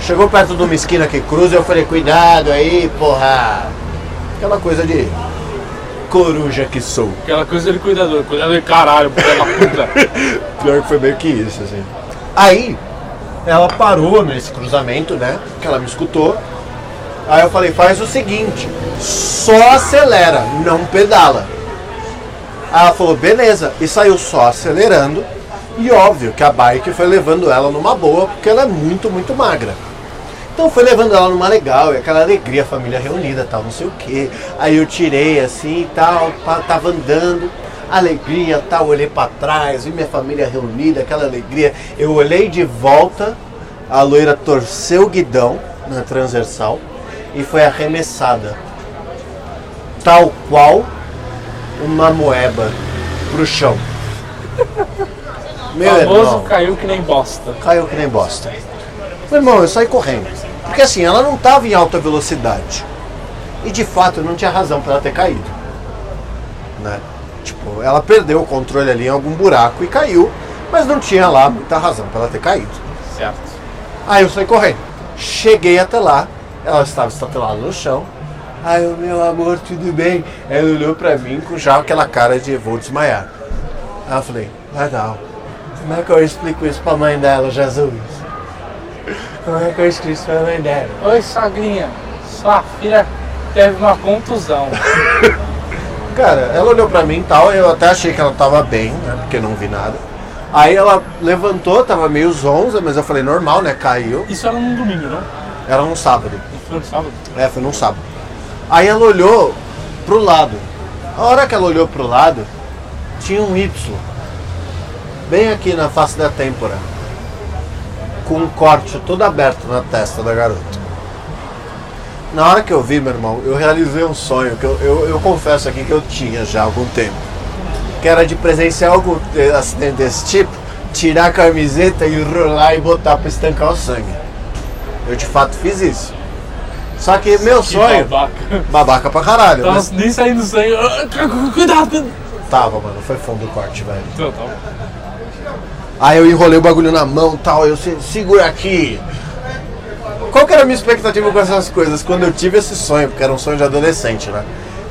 Chegou perto de uma esquina que cruza, eu falei, cuidado aí, porra. Aquela coisa de coruja que sou. Aquela coisa de cuidador, cuidador de caralho, da puta. Pior que foi meio que isso, assim. Aí, ela parou nesse cruzamento, né? Que ela me escutou. Aí eu falei, faz o seguinte, só acelera, não pedala. Aí ela falou, beleza, e saiu só acelerando. E óbvio que a bike foi levando ela numa boa, porque ela é muito, muito magra. Então foi levando ela numa legal, e aquela alegria, a família reunida, tal, não sei o que. Aí eu tirei assim e tal, tava andando, alegria, tal, olhei pra trás, vi minha família reunida, aquela alegria. Eu olhei de volta, a loira torceu o guidão na transversal e foi arremessada, tal qual uma moeba pro chão. Meu famoso irmão, caiu que nem bosta. caiu que nem bosta. Meu irmão, eu saí correndo. Porque assim, ela não estava em alta velocidade. E de fato não tinha razão para ela ter caído. Né? Tipo, ela perdeu o controle ali em algum buraco e caiu, mas não tinha lá muita razão para ela ter caído. Certo. Aí eu saí correndo. Cheguei até lá, ela estava estatelada no chão. Aí eu, meu amor, tudo bem? Ela olhou pra mim com já aquela cara de vou desmaiar. Aí eu falei, legal. Como é que eu explico isso pra mãe dela, Jesus? Como é que eu explico isso pra mãe dela? Oi, Sagrinha. Sua filha teve uma contusão. Cara, ela olhou pra mim e tal, eu até achei que ela tava bem, né? Porque não vi nada. Aí ela levantou, tava meio zonza, mas eu falei, normal, né? Caiu. Isso era num domingo, não? Era um sábado. Foi no sábado? É, foi num sábado. Aí ela olhou pro lado. A hora que ela olhou pro lado, tinha um Y. Bem aqui na face da têmpora. Com um corte todo aberto na testa da garota. Na hora que eu vi, meu irmão, eu realizei um sonho que eu, eu, eu confesso aqui que eu tinha já há algum tempo. Que era de presenciar algum eh, acidente desse tipo, tirar a camiseta e rolar e botar pra estancar o sangue. Eu de fato fiz isso. Só que meu Que sonho. babaca. Babaca pra caralho. Tava Mas nem saindo sangue. Ah, Cuidado, tava, mano. Foi fundo o corte, velho. Então, tá. Aí eu enrolei o bagulho na mão tal. Eu se, segura aqui. Qual que era a minha expectativa com essas coisas? Quando eu tive esse sonho, porque era um sonho de adolescente, né?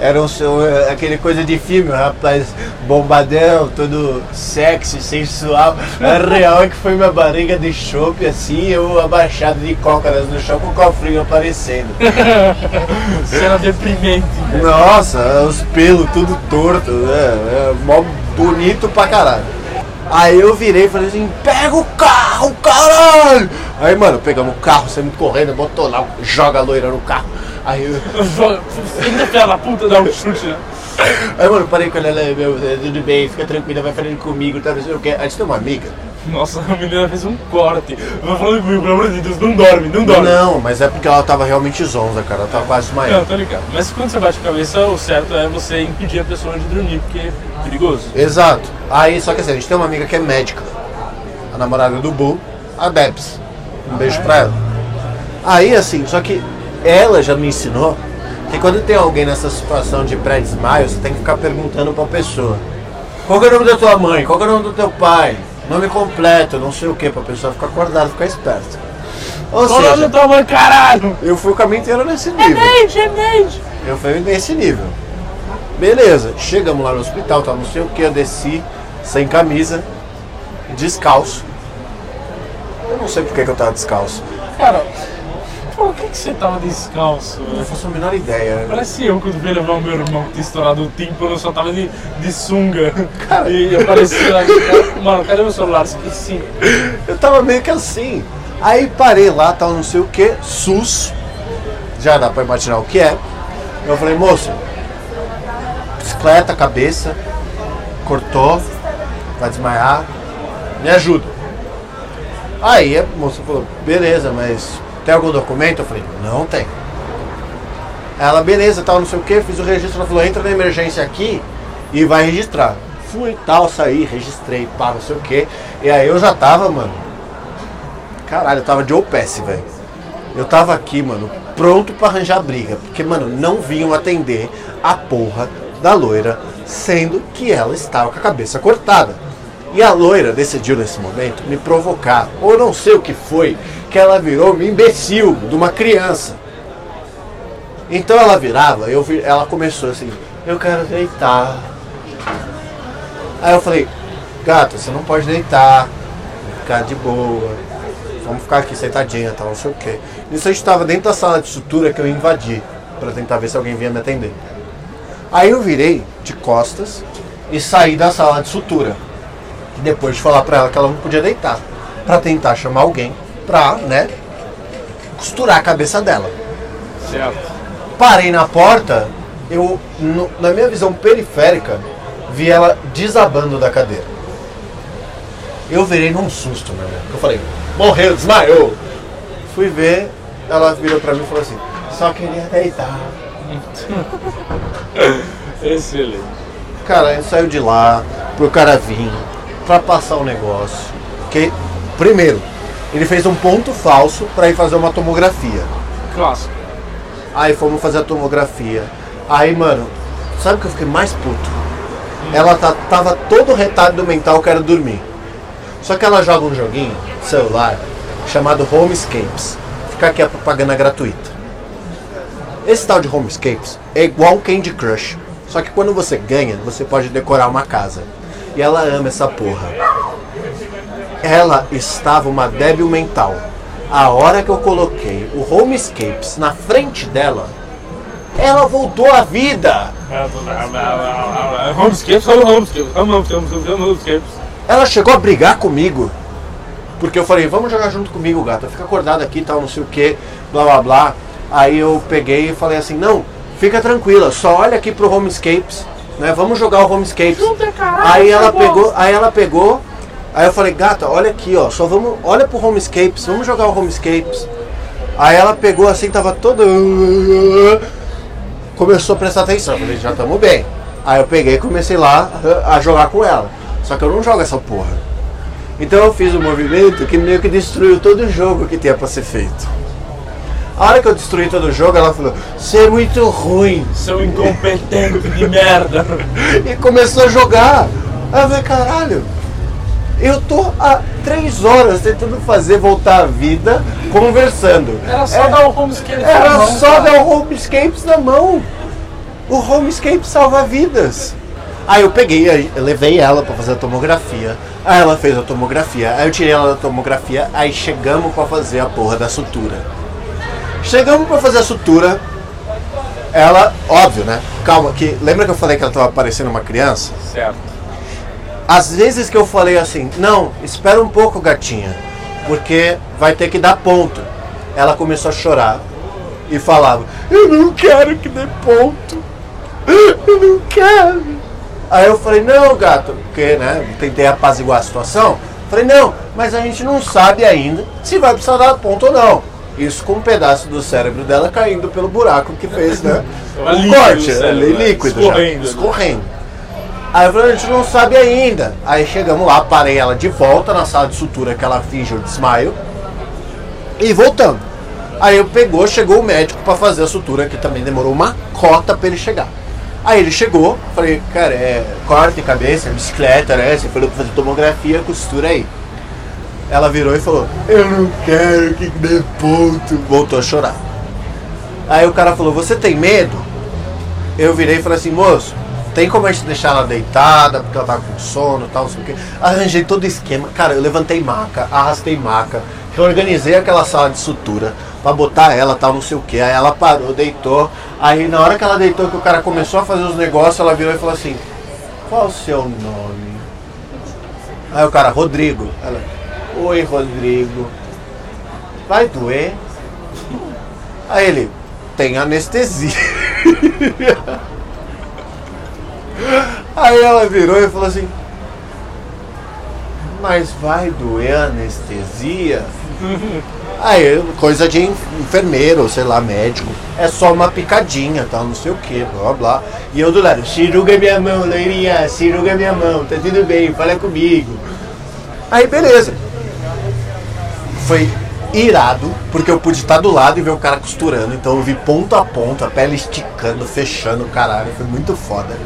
Era um é, aquele coisa de filme, um rapaz bombadão, todo sexy, sensual. A real é que foi minha barriga de chope, assim, eu abaixado de cócaras no chão com o cofrinho aparecendo. Cena deprimente. velho. Nossa, os pelos tudo torto, né? É mó bonito pra caralho. Aí eu virei e falei assim, pega o carro, caralho! Aí, mano, pegamos o carro, saímos correndo, botou lá, joga a loira no carro. Aí eu, Ainda filha da puta dá um chute, né? Aí, mano, parei com ela, meu, é, tudo bem, fica tranquila, vai falando comigo, tá, não sei o que. A gente tem uma amiga. Nossa, a menina fez um corte. Vai falando comigo, pelo amor de Deus, não dorme, não dorme. Não, mas é porque ela tava realmente zonza, cara, ela tava quase Não, desmaiando. tô ligado. Mas quando você bate a cabeça, o certo é você impedir a pessoa de dormir, porque é perigoso. Exato. Aí, só que assim, a gente tem uma amiga que é médica, a namorada do Bu, a Debs. Um beijo pra ela. Aí, assim, só que ela já me ensinou que quando tem alguém nessa situação de pré-desmaio, você tem que ficar perguntando pra pessoa. Qual que é o nome da tua mãe? Qual que é o nome do teu pai? Nome completo, não sei o que, pra pessoa ficar acordada, ficar esperta. Ou Qual o nome seja, da tua mãe, caralho? eu fui o caminho inteiro nesse nível. Gente, é gente. Eu fui nesse nível. Beleza, chegamos lá no hospital, tá não sei o que, eu desci sem camisa, descalço. Eu não sei por que que eu tava descalço. Cara, por que, que você tava descalço? Não faço a menor ideia. Parece eu quando fui levar o meu irmão que tinha estourado o tímpano, eu só tava de, de sunga. Cara. E aparecia lá, mano, cadê meu celular? Esqueci. Eu tava meio que assim. Aí parei lá, tal, não sei o que, SUS. Já dá pra imaginar o que é. Eu falei, moço, bicicleta, cabeça, cortou, vai desmaiar, me ajuda. Aí a moça falou, beleza, mas tem algum documento? Eu falei, não tem. Ela, beleza, tal, não sei o que, fiz o registro, ela falou, entra na emergência aqui e vai registrar. Fui tal, saí, registrei, pá, não sei o que. E aí eu já tava, mano. Caralho, eu tava de OPS, velho. Eu tava aqui, mano, pronto pra arranjar briga. Porque, mano, não vinham atender a porra da loira, sendo que ela estava com a cabeça cortada. E a loira decidiu nesse momento me provocar, ou não sei o que foi, que ela virou um imbecil de uma criança. Então ela virava, eu vi, ela começou assim, eu quero deitar. Aí eu falei, gata, você não pode deitar, ficar de boa, vamos ficar aqui sentadinha, tal, não sei o quê. Isso a gente estava dentro da sala de sutura que eu invadi, para tentar ver se alguém vinha me atender. Aí eu virei de costas e saí da sala de sutura. Depois de falar pra ela que ela não podia deitar, para tentar chamar alguém pra, né, costurar a cabeça dela. Certo. Parei na porta, eu, no- na minha visão periférica, vi ela desabando da cadeira. Eu virei num susto, meu irmão. Eu falei, morreu, desmaiou. Fui ver, ela virou pra mim e falou assim, só queria deitar. Excelente. Cara, saiu de lá pro cara vir pra passar o negócio. Que, primeiro, ele fez um ponto falso pra ir fazer uma tomografia. Clássico. Aí fomos fazer a tomografia. Aí, mano, sabe o que eu fiquei mais puto? Ela tá, tava todo retardo mental que era dormir. Só que ela joga um joguinho, celular, chamado Homescapes. Fica aqui a propaganda gratuita. Esse tal de Homescapes é igual Candy Crush. Só que quando você ganha, você pode decorar uma casa. E ela ama essa porra. Ela estava uma débil mental. A hora que eu coloquei o Homescapes na frente dela, ela voltou à vida. Homescapes, homescapes, homescapes, homescapes. Ela chegou a brigar comigo. Porque eu falei, vamos jogar junto comigo, gata. Fica acordado aqui tal, não sei o que, blá blá blá. Aí eu peguei e falei assim, não, fica tranquila, só olha aqui pro Homescapes, né? Vamos jogar o Homescapes. Junta, caralho, Aí ela tá bom. pegou, aí ela pegou, aí eu falei, gata, olha aqui, ó, só vamos, olha pro Homescapes, vamos jogar o Homescapes. Aí ela pegou assim, tava toda. Começou a prestar atenção, eu falei, já estamos bem. Aí eu peguei e comecei lá a jogar com ela. Só que eu não jogo essa porra. Então eu fiz um movimento que meio que destruiu todo o jogo que tinha pra ser feito. A hora que eu destruí todo o jogo, ela falou, você é muito ruim. Seu incompetente de merda. E começou a jogar. Aí eu falei, caralho, eu tô há três horas tentando fazer voltar a vida conversando. Era só dar o homescapes Era na mão, só cara. dar o Homescapes na mão. O Homescape salva vidas. Aí eu peguei, eu levei ela pra fazer a tomografia. Aí ela fez a tomografia. Aí eu tirei ela da tomografia. Aí chegamos pra fazer a porra da sutura. Chegamos pra fazer a sutura. Ela, óbvio, né? Calma, que lembra que eu falei que ela tava parecendo uma criança? Certo. Às vezes que eu falei assim, não, espera um pouco, gatinha, porque vai ter que dar ponto. Ela começou a chorar e falava, eu não quero que dê ponto. Eu não quero. Aí eu falei, não, gato, porque, né, tentei apaziguar a situação. Falei, não, mas a gente não sabe ainda se vai precisar dar ponto ou não. Isso com um pedaço do cérebro dela caindo pelo buraco que fez, né? Tava um líquido corte, o cérebro, ali né? líquido Escorrendo, já, né? escorrendo. Aí eu falei, a gente não sabe ainda. Aí chegamos lá, parei ela de volta na sala de sutura que ela finge o desmaio. E voltando. Aí eu pegou, chegou o médico pra fazer a sutura, que também demorou uma cota pra ele chegar. Aí ele chegou, falei, cara, é corte cabeça, bicicleta, né? Você falou pra fazer tomografia, costura aí. Ela virou e falou, eu não quero que dê ponto. Voltou a chorar. Aí o cara falou, você tem medo? Eu virei e falei assim, moço, tem como a gente deixar ela deitada, porque ela tá com sono tal, não sei o quê. Arranjei todo o esquema. Cara, eu levantei maca, arrastei maca, reorganizei aquela sala de sutura pra botar ela, tal, não sei o quê. Aí ela parou, deitou. Aí na hora que ela deitou, que o cara começou a fazer os negócios, ela virou e falou assim, qual o seu nome? Aí o cara, Rodrigo. Ela, oi Rodrigo. Vai doer? Aí ele, tem anestesia. Aí ela virou e falou assim: Mas vai doer anestesia? Aí, coisa de en- enfermeiro, sei lá, médico. É só uma picadinha, tal, não sei o que, blá blá. E eu do lado, ciruga minha mão, loirinha, ciruga minha mão, tá tudo bem, fala comigo. Aí beleza. Foi irado, porque eu pude estar do lado e ver o cara costurando. Então eu vi ponto a ponto, a pele esticando, fechando, caralho. Foi muito foda.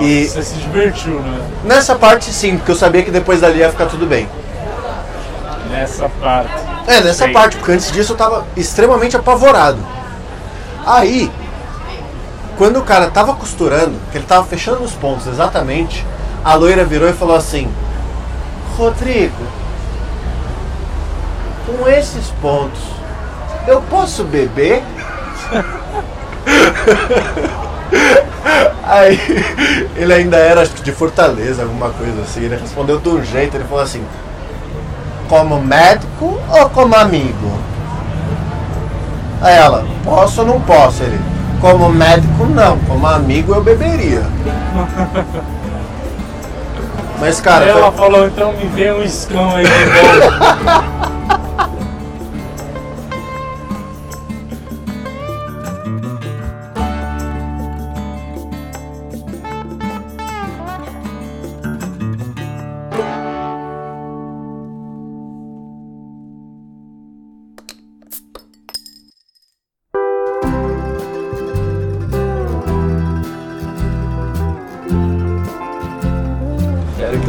E- Você se divertiu, né? Nessa parte sim, porque eu sabia que depois dali ia ficar tudo bem. Nessa parte. É, nessa Sei. parte, porque antes disso eu tava extremamente apavorado. Aí, quando o cara tava costurando, que ele tava fechando os pontos exatamente, a loira virou e falou assim: Rodrigo, com esses pontos, eu posso beber? Aí, ele ainda era acho que de Fortaleza, alguma coisa assim. Ele respondeu de um jeito, ele falou assim: como médico ou como amigo? Aí ela, posso ou não posso? Ele, como médico não, como amigo eu beberia. Mas cara, Aí ela foi- falou, então me vê um escão aí de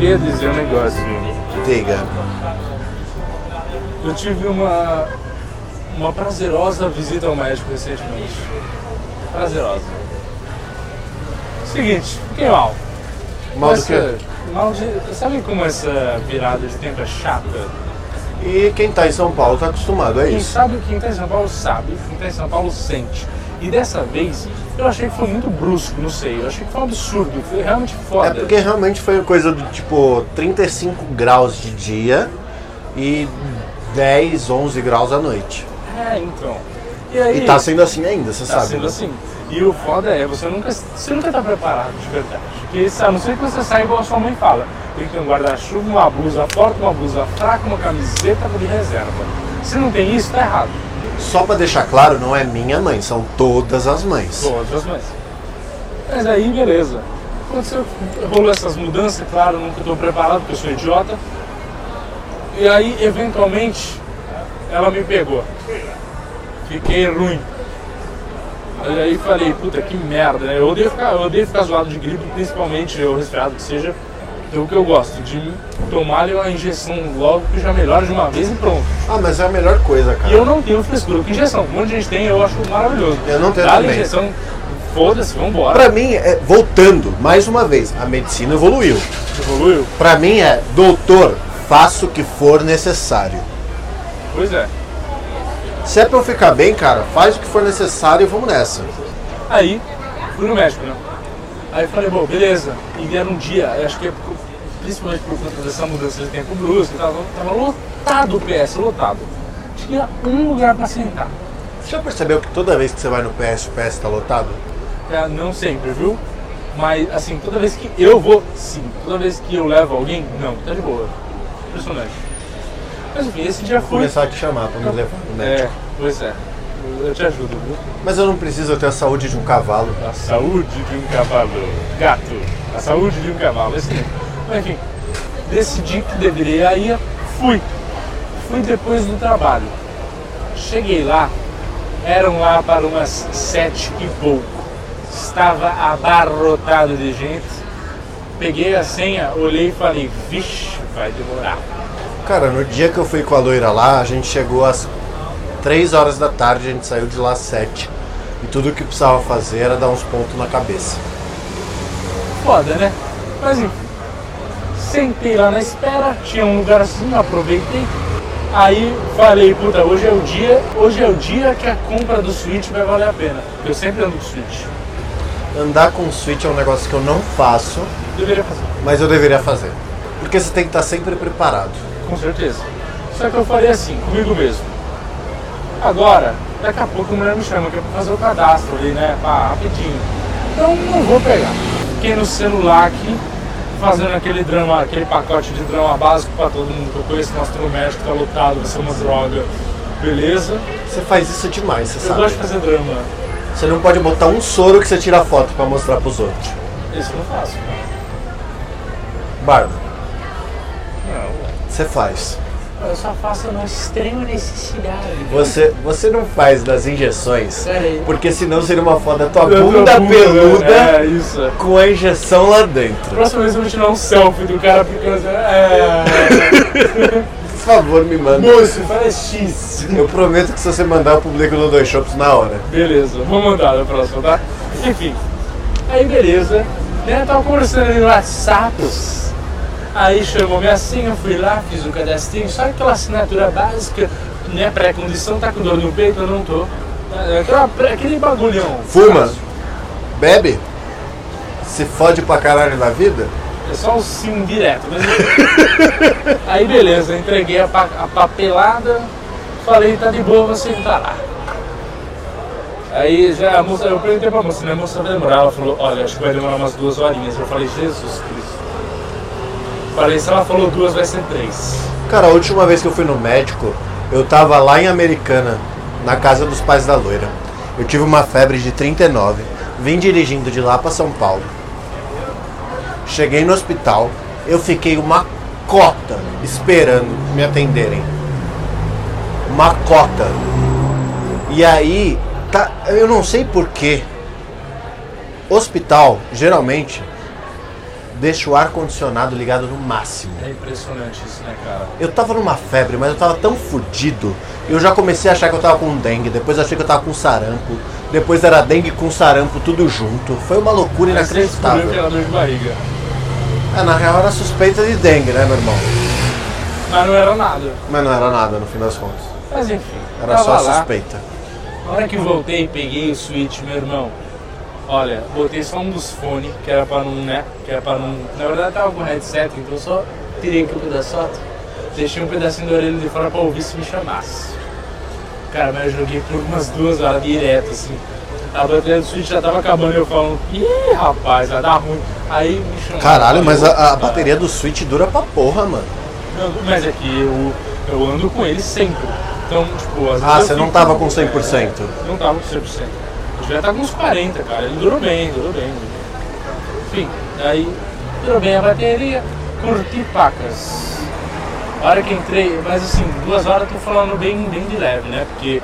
queria dizer um negócio. diga. Eu tive uma, uma prazerosa visita ao médico recentemente. Prazerosa. Seguinte, fiquei mal. Mal do quê? Mal de. Sabe como essa virada de tempo é chata? E quem tá em São Paulo tá acostumado, é Quem isso. sabe, quem tá em São Paulo sabe, quem tá em São Paulo sente. E dessa vez, eu achei que foi muito brusco, não sei. Eu achei que foi um absurdo, foi realmente foda. É porque realmente foi coisa do tipo 35 graus de dia e 10, 11 graus à noite. É, então. E aí. E tá sendo assim ainda, você Tá sabe. sendo né? assim. E o foda é, você nunca, você nunca tá preparado de verdade. Porque a não ser que você saia igual a sua mãe fala. Tem que ter um guarda-chuva, uma blusa forte, uma blusa fraca, uma camiseta de reserva. Se não tem isso, tá errado. Só pra deixar claro, não é minha mãe, são todas as mães. Todas as mães. Mas aí, beleza. Aconteceu, rolou essas mudanças, claro, nunca estou preparado, porque eu sou idiota. E aí, eventualmente, ela me pegou. Fiquei ruim. E aí falei, puta que merda, né? Eu odeio ficar, eu odeio ficar zoado de gripe, principalmente eu resfriado que seja. Então o que eu gosto, de tomar uma injeção logo que já melhora de uma vez e pronto. Ah, mas é a melhor coisa, cara. E eu não tenho frescura com injeção. Um monte de gente tem, eu acho maravilhoso. Eu não tenho Dá também. injeção, foda-se, vambora. Pra mim, é, voltando, mais uma vez, a medicina evoluiu. Evoluiu? Pra mim é, doutor, faça o que for necessário. Pois é. Se é pra eu ficar bem, cara, faz o que for necessário e vamos nessa. Aí, fui no médico, né? Aí eu falei, bom, beleza. E era um dia, acho que é principalmente por conta dessa mudança de tempo brusco e tal, tava lotado o PS, lotado. Tinha um lugar pra sentar. Você já percebeu que toda vez que você vai no PS, o PS tá lotado? Cara, não sempre, viu? Mas, assim, toda vez que eu vou, sim. Toda vez que eu levo alguém, não, tá de boa. Impressionante. Mas enfim, esse dia Vou foi. começar a te chamar pra me levar no médico. É, pois é. Eu te ajudo, viu? Mas eu não preciso ter a saúde de um cavalo. A saúde de um cavalo. Gato. A saúde de um cavalo. Esse mesmo. Mas enfim, decidi que deveria ir. Fui. Fui depois do trabalho. Cheguei lá. Eram lá para umas sete e pouco. Estava abarrotado de gente. Peguei a senha, olhei e falei, vixe, vai demorar. Cara, no dia que eu fui com a loira lá, a gente chegou às 3 horas da tarde, a gente saiu de lá às 7. E tudo o que precisava fazer era dar uns pontos na cabeça. Foda, né? Mas enfim. Sentei lá na espera, tinha um lugar assim, aproveitei. Aí falei, puta, hoje é o dia, hoje é o dia que a compra do Switch vai valer a pena. Eu sempre ando com Switch. Andar com o Switch é um negócio que eu não faço, Deveria fazer, mas eu deveria fazer. Porque você tem que estar sempre preparado. com certeza. Só que eu falei assim, comigo mesmo. Agora, daqui a pouco a mulher me chama que é pra fazer o cadastro ali, né? Pá, rapidinho. Então não vou pegar. Fiquei no celular aqui, fazendo aquele drama, aquele pacote de drama básico pra todo mundo que eu conheço, mostra no médico, tá lotado, vai ser uma droga. Beleza. Você faz isso demais, você Eu sabe. gosto de fazer drama. Você não pode botar um soro que você tira foto pra mostrar pros outros. Isso eu não faço. Barba, Não. você faz. Eu só faço na extrema necessidade. Você, você não faz das injeções, aí. porque senão seria uma foto da tua Eu bunda bunda, peluda É, isso. com a injeção lá dentro. Próxima vez eu vou tirar um selfie do cara aplicando. É. Por favor, me manda. Moço, faz X. Eu prometo que se você mandar, eu publico no Dois Shops na hora. Beleza, vou mandar na próxima, tá? Enfim. Aí beleza. Né, tava conversando ali no WhatsApp. Aí chamou minha senha, fui lá, fiz o cadastrinho, só aquela assinatura básica, né? Pré-condição, tá com dor no peito, eu não tô. É, aquela Aquele bagulhão. Fuma. fácil. Bebe? Se fode pra caralho na vida? É só o sim direto. Mas... enfim. Aí beleza, entreguei a, pa- a papelada, falei, tá de boa, vou sentar lá. Aí já a moça, eu perguntei pra moça, né? A moça vai demorar, ela falou, olha, acho que vai demorar umas duas horinhas. Eu falei, Jesus Cristo. Se ela falou duas, vai ser três. Cara, a última vez que eu fui no médico, eu tava lá em Americana, na casa dos pais da loira. Eu tive uma febre de 39, vim dirigindo de lá pra São Paulo. Cheguei no hospital, eu fiquei uma cota esperando me atenderem. Uma cota. E aí, tá, eu não sei porquê. Hospital, geralmente, deixa o ar-condicionado ligado no máximo. É impressionante isso, né, cara? Eu tava numa febre, mas eu tava tão fudido. Eu já comecei a achar que eu tava com dengue, depois achei que eu tava com sarampo, depois era dengue com sarampo tudo junto. Foi uma loucura Aí você descobriu que inacreditável. era dor de barriga. É, na real era suspeita de dengue, né, meu irmão? Mas não era nada. Mas não era nada no fim das contas. Mas enfim, Era só lá. suspeita. Na hora que voltei, peguei o switch, meu irmão. Olha, botei só um dos fones, que era pra não, né? Que era pra não. Na verdade tava com headset, então eu só tirei aqui o pedaçote, deixei um pedacinho da orelha de fora pra ouvir se me chamasse. Cara, mas eu joguei por umas duas horas direto, assim. A bateria do switch já tava acabando e eu falando, ih rapaz, vai dar ruim. Aí me chamaram. Caralho, mas a, a Ah, bateria do Switch dura pra porra, mano. não, Mas é que eu, eu ando com ele sempre. Então, tipo, às vezes. Ah, você não fico- tava com 100%. É, não tava com 100%. Devia estar com uns 40, cara. Ele durou bem, durou bem. Enfim, aí durou bem a bateria, curti pacas. A hora que entrei, mas assim, duas horas tô falando bem, bem de leve, né? Porque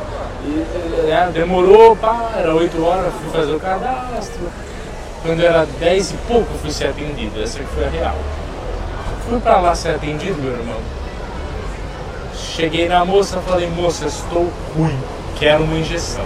né, demorou, pá, era 8 horas, fui fazer o cadastro. Quando era 10 e pouco fui ser atendido, essa que foi a real. Fui pra lá ser atendido, meu irmão. Cheguei na moça, falei, moça, estou ruim, quero uma injeção.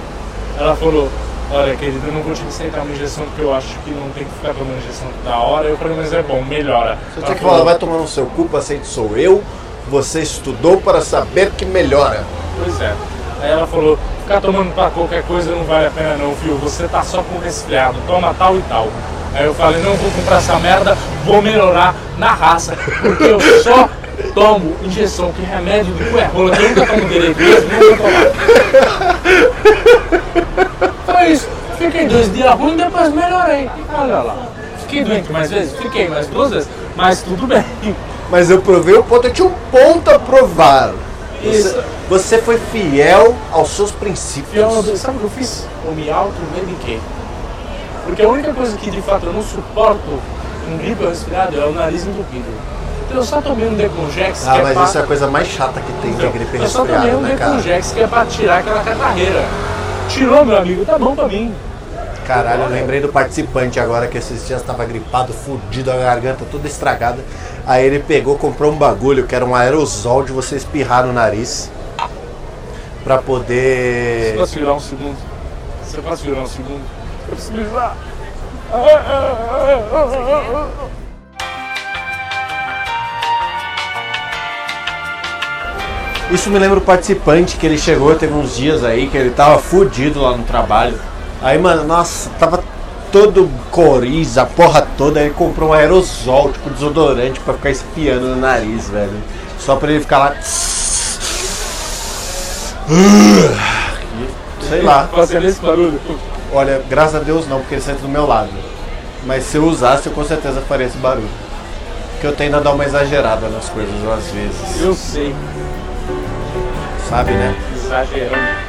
Ela falou, olha querido, eu não vou te aceitar uma injeção porque eu acho que não tem que ficar tomando injeção toda hora. Eu falei, mas é bom, melhora. Você tinha que falar, vai tomar no seu cu, paciente sou eu. Você estudou para saber que melhora. Pois é. Aí ela falou, ficar tomando pra qualquer coisa não vale a pena não, filho. Você tá só com resfriado, toma tal e tal. Aí eu falei, não vou comprar essa merda, vou melhorar na raça, porque eu só tomo injeção, que remédio do cu é rola, eu nunca tomo direito tomar. Foi isso. Fiquei dois dias ruim, depois melhorei. Olha lá. Fiquei doente mais vezes? Fiquei mais duas vezes. Mas tudo bem. Mas eu provei o ponto, eu tinha um ponto a provar. Isso. Você, você foi fiel aos seus princípios. Eu, sabe o que eu fiz? Eu me auto-mediquei. Porque a única coisa que de fato eu não suporto em gripe ou resfriado é o nariz entupido. Então eu só tomei um Decongex Ah, é mas pra... isso é a coisa mais chata que tem de Então, gripe eu só tomei um né? Decongex que é pra tirar aquela catarreira. Tirou, meu amigo, tá bom pra mim. Caralho, eu lembrei do participante agora que esses dias tava gripado, fudido, a garganta toda estragada. Aí ele pegou, comprou um bagulho que era um aerosol de você espirrar no nariz. Pra poder. Você posso virar um segundo? Você pode virar um segundo? Eu preciso. Isso me lembra o participante que ele chegou, teve uns dias aí que ele tava fudido lá no trabalho. Aí, mano, nossa, tava todo coriza, a porra toda. Aí ele comprou um aerosol, tipo desodorante, pra ficar espiando no nariz, velho. Só pra ele ficar lá. Sei lá. Fazendo esse barulho. Olha, graças a Deus não, porque ele senta do meu lado. Mas se eu usasse, eu com certeza faria esse barulho. Porque eu tendo a dar uma exagerada nas coisas às vezes. Eu sei, Sabe, né? exagerando.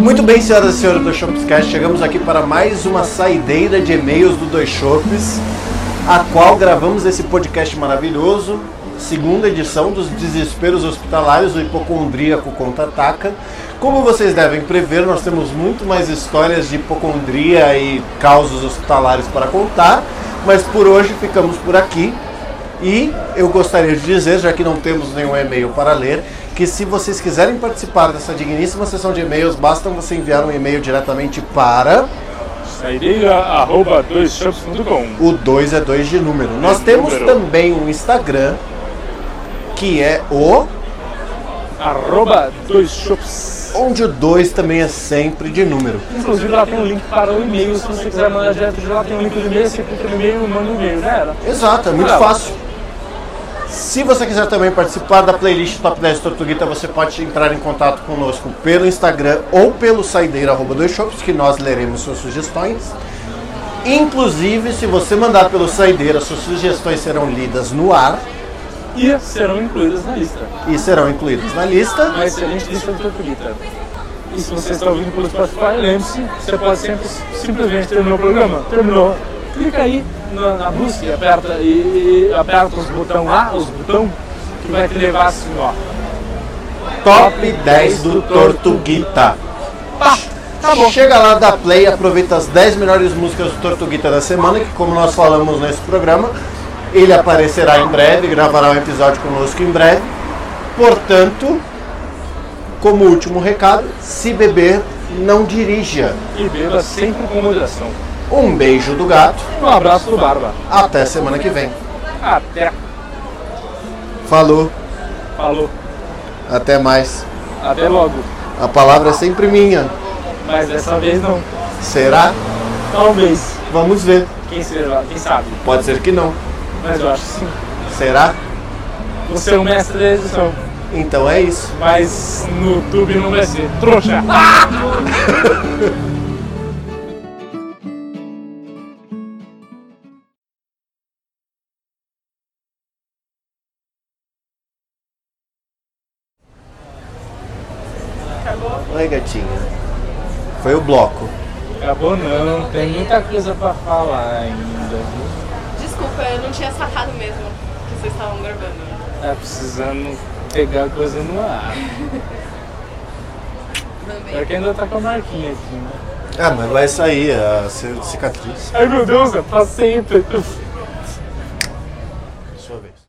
Muito bem, senhoras e senhores do Shopscast, chegamos aqui para mais uma saideira de e-mails do Dois Shops, a qual gravamos esse podcast maravilhoso, segunda edição dos Desesperos Hospitalários, o Hipocondríaco Contra-Ataca. Como vocês devem prever, nós temos muito mais histórias de hipocondria e causos hospitalários para contar, mas por hoje ficamos por aqui. E eu gostaria de dizer, já que não temos nenhum e-mail para ler, que se vocês quiserem participar dessa digníssima sessão de e-mails, basta você enviar um e-mail diretamente para Saideira, arroba doisshops.com. o 2 é 2 de número. Nós temos número. também um Instagram que é o Arroba doisshops. onde o 2 também é sempre de número. Inclusive lá tem um link para o e-mail, se você quiser mandar direto de lá, tem um link do e-mail, você clica no e-mail e manda o e-mail, já era. Exato, é muito fácil. Se você quiser também participar da playlist Top 10 Tortuguita, você pode entrar em contato conosco pelo Instagram ou pelo saideira arroba dois shops, que nós leremos suas sugestões. Inclusive, se você mandar pelo saideira, suas sugestões serão lidas no ar E serão incluídas na lista. e serão incluídas na lista. Uma excelente lista de Tortuguita. E se você está ouvindo pelo Spotify, lembre-se, você pode sempre simplesmente terminar o programa. Terminou. Clica aí na, na busca e aperta, e, e aperta os botões lá, os botões, que vai te levar assim, ó. Top 10 do Tortuguita. Pá! Tá bom. Chega lá, dá play, aproveita as 10 melhores músicas do Tortuguita da semana, que como nós falamos nesse programa, ele aparecerá em breve, gravará um episódio conosco em breve. Portanto, como último recado, se beber, não dirija. E beba sempre com moderação. Um beijo do gato, Um abraço do Barba. até semana que vem. Até. Falou, Falou. até mais. Até logo. A palavra é sempre minha. Mas dessa vez não. Será? Talvez. Vamos ver. Quem será? Quem sabe? Pode ser que não. Mas eu acho que sim. Será? Você é o mestre da edição. Então é isso. Mas no YouTube não vai ser. Trouxa! Oi, bloco. Acabou não, tem muita coisa pra falar ainda. Desculpa, eu não tinha sacado mesmo que vocês estavam gravando. Tá precisando pegar coisa no ar. Também. Pior que ainda tá com a marquinha aqui, né? Ah, mas vai sair a ci- cicatriz. Ai meu Deus, é pra sempre.